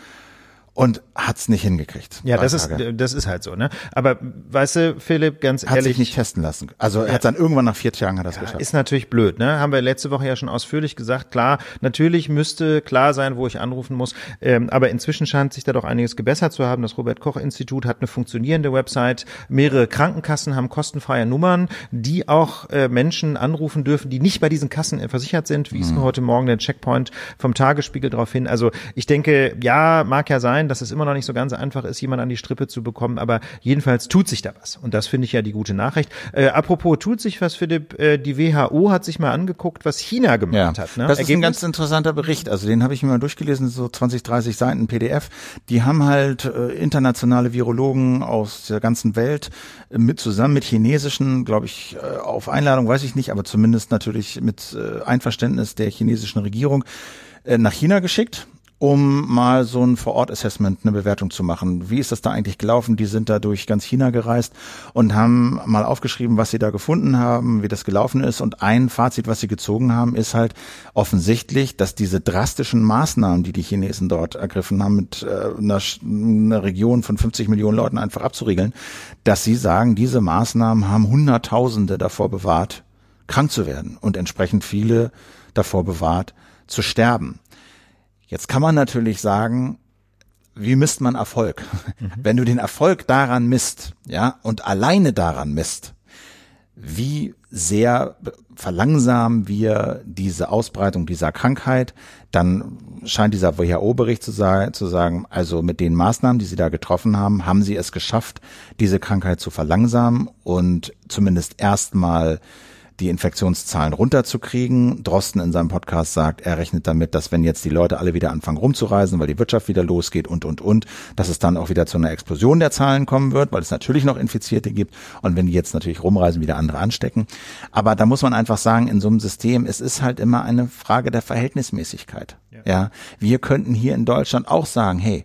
und hat's nicht hingekriegt. Ja, das ist das ist halt so, ne? Aber weißt du, Philipp, ganz hat ehrlich, sich nicht testen lassen. Also er hat dann irgendwann nach vier Tagen hat das ja, geschafft. Ist natürlich blöd, ne? Haben wir letzte Woche ja schon ausführlich gesagt. Klar, natürlich müsste klar sein, wo ich anrufen muss. Ähm, aber inzwischen scheint sich da doch einiges gebessert zu haben. Das Robert Koch Institut hat eine funktionierende Website. Mehrere Krankenkassen haben kostenfreie Nummern, die auch äh, Menschen anrufen dürfen, die nicht bei diesen Kassen versichert sind. Wie mhm. heute Morgen der Checkpoint vom Tagesspiegel darauf hin. Also ich denke, ja, mag ja sein sein, dass es immer noch nicht so ganz einfach ist, jemand an die Strippe zu bekommen, aber jedenfalls tut sich da was. Und das finde ich ja die gute Nachricht. Äh, apropos tut sich was, Philipp, äh, die WHO hat sich mal angeguckt, was China gemacht ja, hat. Ne? Das Ergebnis? ist ein ganz interessanter Bericht. Also den habe ich mir mal durchgelesen, so 20, 30 Seiten PDF. Die haben halt äh, internationale Virologen aus der ganzen Welt äh, mit zusammen mit chinesischen, glaube ich, äh, auf Einladung, weiß ich nicht, aber zumindest natürlich mit äh, Einverständnis der chinesischen Regierung nach China geschickt um mal so ein Vor-Ort-Assessment, eine Bewertung zu machen. Wie ist das da eigentlich gelaufen? Die sind da durch ganz China gereist und haben mal aufgeschrieben, was sie da gefunden haben, wie das gelaufen ist. Und ein Fazit, was sie gezogen haben, ist halt offensichtlich, dass diese drastischen Maßnahmen, die die Chinesen dort ergriffen haben, mit äh, einer, einer Region von 50 Millionen Leuten einfach abzuriegeln, dass sie sagen, diese Maßnahmen haben Hunderttausende davor bewahrt, krank zu werden und entsprechend viele davor bewahrt, zu sterben. Jetzt kann man natürlich sagen, wie misst man Erfolg? Mhm. Wenn du den Erfolg daran misst, ja, und alleine daran misst, wie sehr verlangsamen wir diese Ausbreitung dieser Krankheit. Dann scheint dieser WHO-Bericht zu, zu sagen, also mit den Maßnahmen, die sie da getroffen haben, haben sie es geschafft, diese Krankheit zu verlangsamen und zumindest erstmal die Infektionszahlen runterzukriegen. Drosten in seinem Podcast sagt, er rechnet damit, dass wenn jetzt die Leute alle wieder anfangen rumzureisen, weil die Wirtschaft wieder losgeht und, und, und, dass es dann auch wieder zu einer Explosion der Zahlen kommen wird, weil es natürlich noch Infizierte gibt und wenn die jetzt natürlich rumreisen, wieder andere anstecken. Aber da muss man einfach sagen, in so einem System, es ist halt immer eine Frage der Verhältnismäßigkeit. Ja, ja wir könnten hier in Deutschland auch sagen, hey,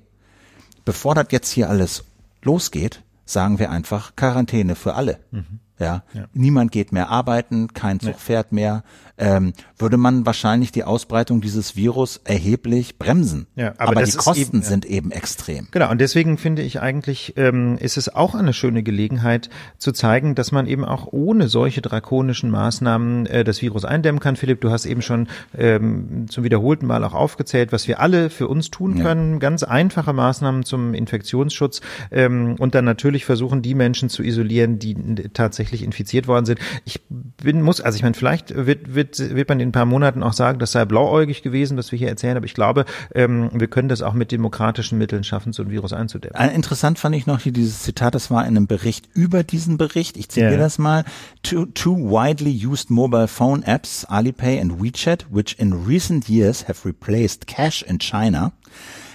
bevor das jetzt hier alles losgeht, sagen wir einfach Quarantäne für alle. Mhm. Ja, ja. niemand geht mehr arbeiten, kein Zug nee. fährt mehr. Ähm, würde man wahrscheinlich die Ausbreitung dieses Virus erheblich bremsen. Ja, aber, aber die Kosten eben, sind eben extrem. Genau, und deswegen finde ich eigentlich, ähm, ist es auch eine schöne Gelegenheit zu zeigen, dass man eben auch ohne solche drakonischen Maßnahmen äh, das Virus eindämmen kann. Philipp, du hast eben schon ähm, zum wiederholten Mal auch aufgezählt, was wir alle für uns tun können. Ja. Ganz einfache Maßnahmen zum Infektionsschutz ähm, und dann natürlich versuchen, die Menschen zu isolieren, die tatsächlich tatsächlich infiziert worden sind. Ich bin, muss, also ich meine, vielleicht wird, wird, wird man in ein paar Monaten auch sagen, das sei blauäugig gewesen, was wir hier erzählen, aber ich glaube, ähm, wir können das auch mit demokratischen Mitteln schaffen, so ein Virus einzudämmen. Interessant fand ich noch hier dieses Zitat, das war in einem Bericht über diesen Bericht. Ich zitiere yeah. das mal. Two, two widely used mobile phone apps, Alipay and WeChat, which in recent years have replaced cash in China,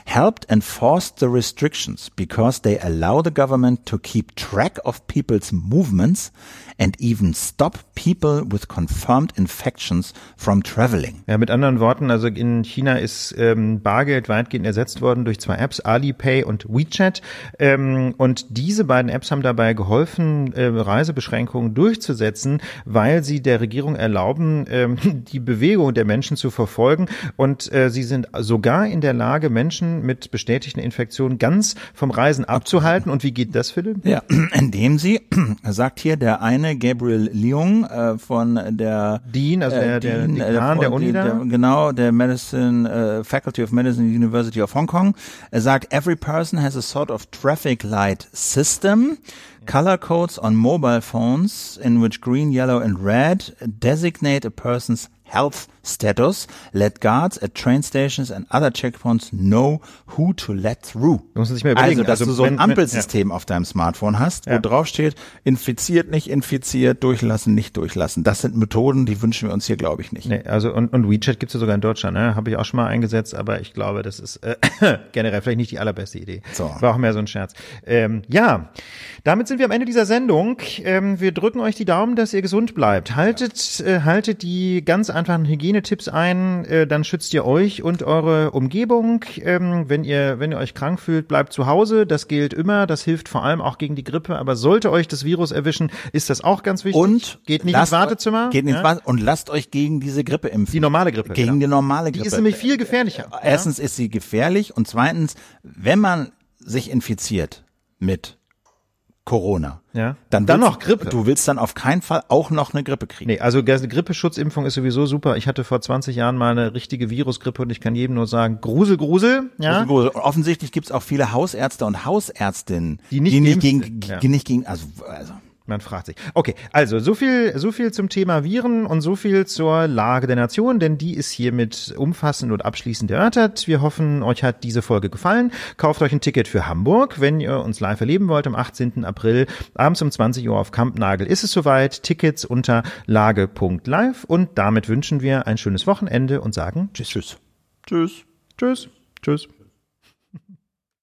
helped enforce the restrictions because they allow the government to keep track of people's movements and even stop people with confirmed infections from traveling. Ja, mit anderen Worten, also in China ist ähm, Bargeld weitgehend ersetzt worden durch zwei Apps, Alipay und WeChat. Ähm, und diese beiden Apps haben dabei geholfen, äh, Reisebeschränkungen durchzusetzen, weil sie der Regierung erlauben, ähm, die Bewegung der Menschen zu verfolgen. Und äh, sie sind sogar in der Lage, Menschen mit bestätigten Infektionen ganz vom Reisen abzuhalten. Und wie geht das, Philipp? Ja, indem sie, sagt hier der eine, Gabriel Leung äh, von der Dean, also der, äh, Dean, der Dekan der Uni da? genau, der Medicine äh, Faculty of Medicine University of Hong Kong. Er sagt, every person has a sort of traffic light system. Color codes on mobile phones in which green, yellow and red designate a person's health status, let guards at train stations and other checkpoints know who to let through. Du musst sich mal überlegen, also, dass also, du so ein Ampelsystem ja. auf deinem Smartphone hast, wo ja. drauf steht, infiziert, nicht infiziert, durchlassen, nicht durchlassen. Das sind Methoden, die wünschen wir uns hier, glaube ich, nicht. Nee, also und, und WeChat gibt's ja sogar in Deutschland, ne? Habe ich auch schon mal eingesetzt, aber ich glaube, das ist äh, generell vielleicht nicht die allerbeste Idee. So. War auch mehr so ein Scherz. Ähm, ja, damit sind wir am Ende dieser Sendung. Ähm, wir drücken euch die Daumen, dass ihr gesund bleibt. Haltet, äh, haltet die ganz einfachen Hygienetipps ein, äh, dann schützt ihr euch und eure Umgebung. Ähm, wenn ihr, wenn ihr euch krank fühlt, bleibt zu Hause. Das gilt immer. Das hilft vor allem auch gegen die Grippe. Aber sollte euch das Virus erwischen, ist das auch ganz wichtig. Und geht nicht ins Wartezimmer. Geht nicht ja? und lasst euch gegen diese Grippe impfen. Die normale Grippe. Gegen genau. die normale Grippe. Die ist nämlich viel gefährlicher. Erstens ja? ist sie gefährlich und zweitens, wenn man sich infiziert mit Corona. Ja. Dann, dann noch Grippe. Du willst dann auf keinen Fall auch noch eine Grippe kriegen. Nee, also eine Grippeschutzimpfung ist sowieso super. Ich hatte vor 20 Jahren mal eine richtige Virusgrippe und ich kann jedem nur sagen, Grusel, Grusel. Ja? Grusel, Grusel. Und offensichtlich gibt's auch viele Hausärzte und Hausärztinnen, die nicht, die nicht gegen, ja. nicht gegen, also, also man fragt sich. Okay, also so viel, so viel zum Thema Viren und so viel zur Lage der Nation, denn die ist hiermit umfassend und abschließend erörtert. Wir hoffen, euch hat diese Folge gefallen. Kauft euch ein Ticket für Hamburg, wenn ihr uns live erleben wollt am 18. April abends um 20 Uhr auf Kampnagel ist es soweit. Tickets unter lage.live und damit wünschen wir ein schönes Wochenende und sagen Tschüss. Tschüss. Tschüss. Tschüss. Tschüss.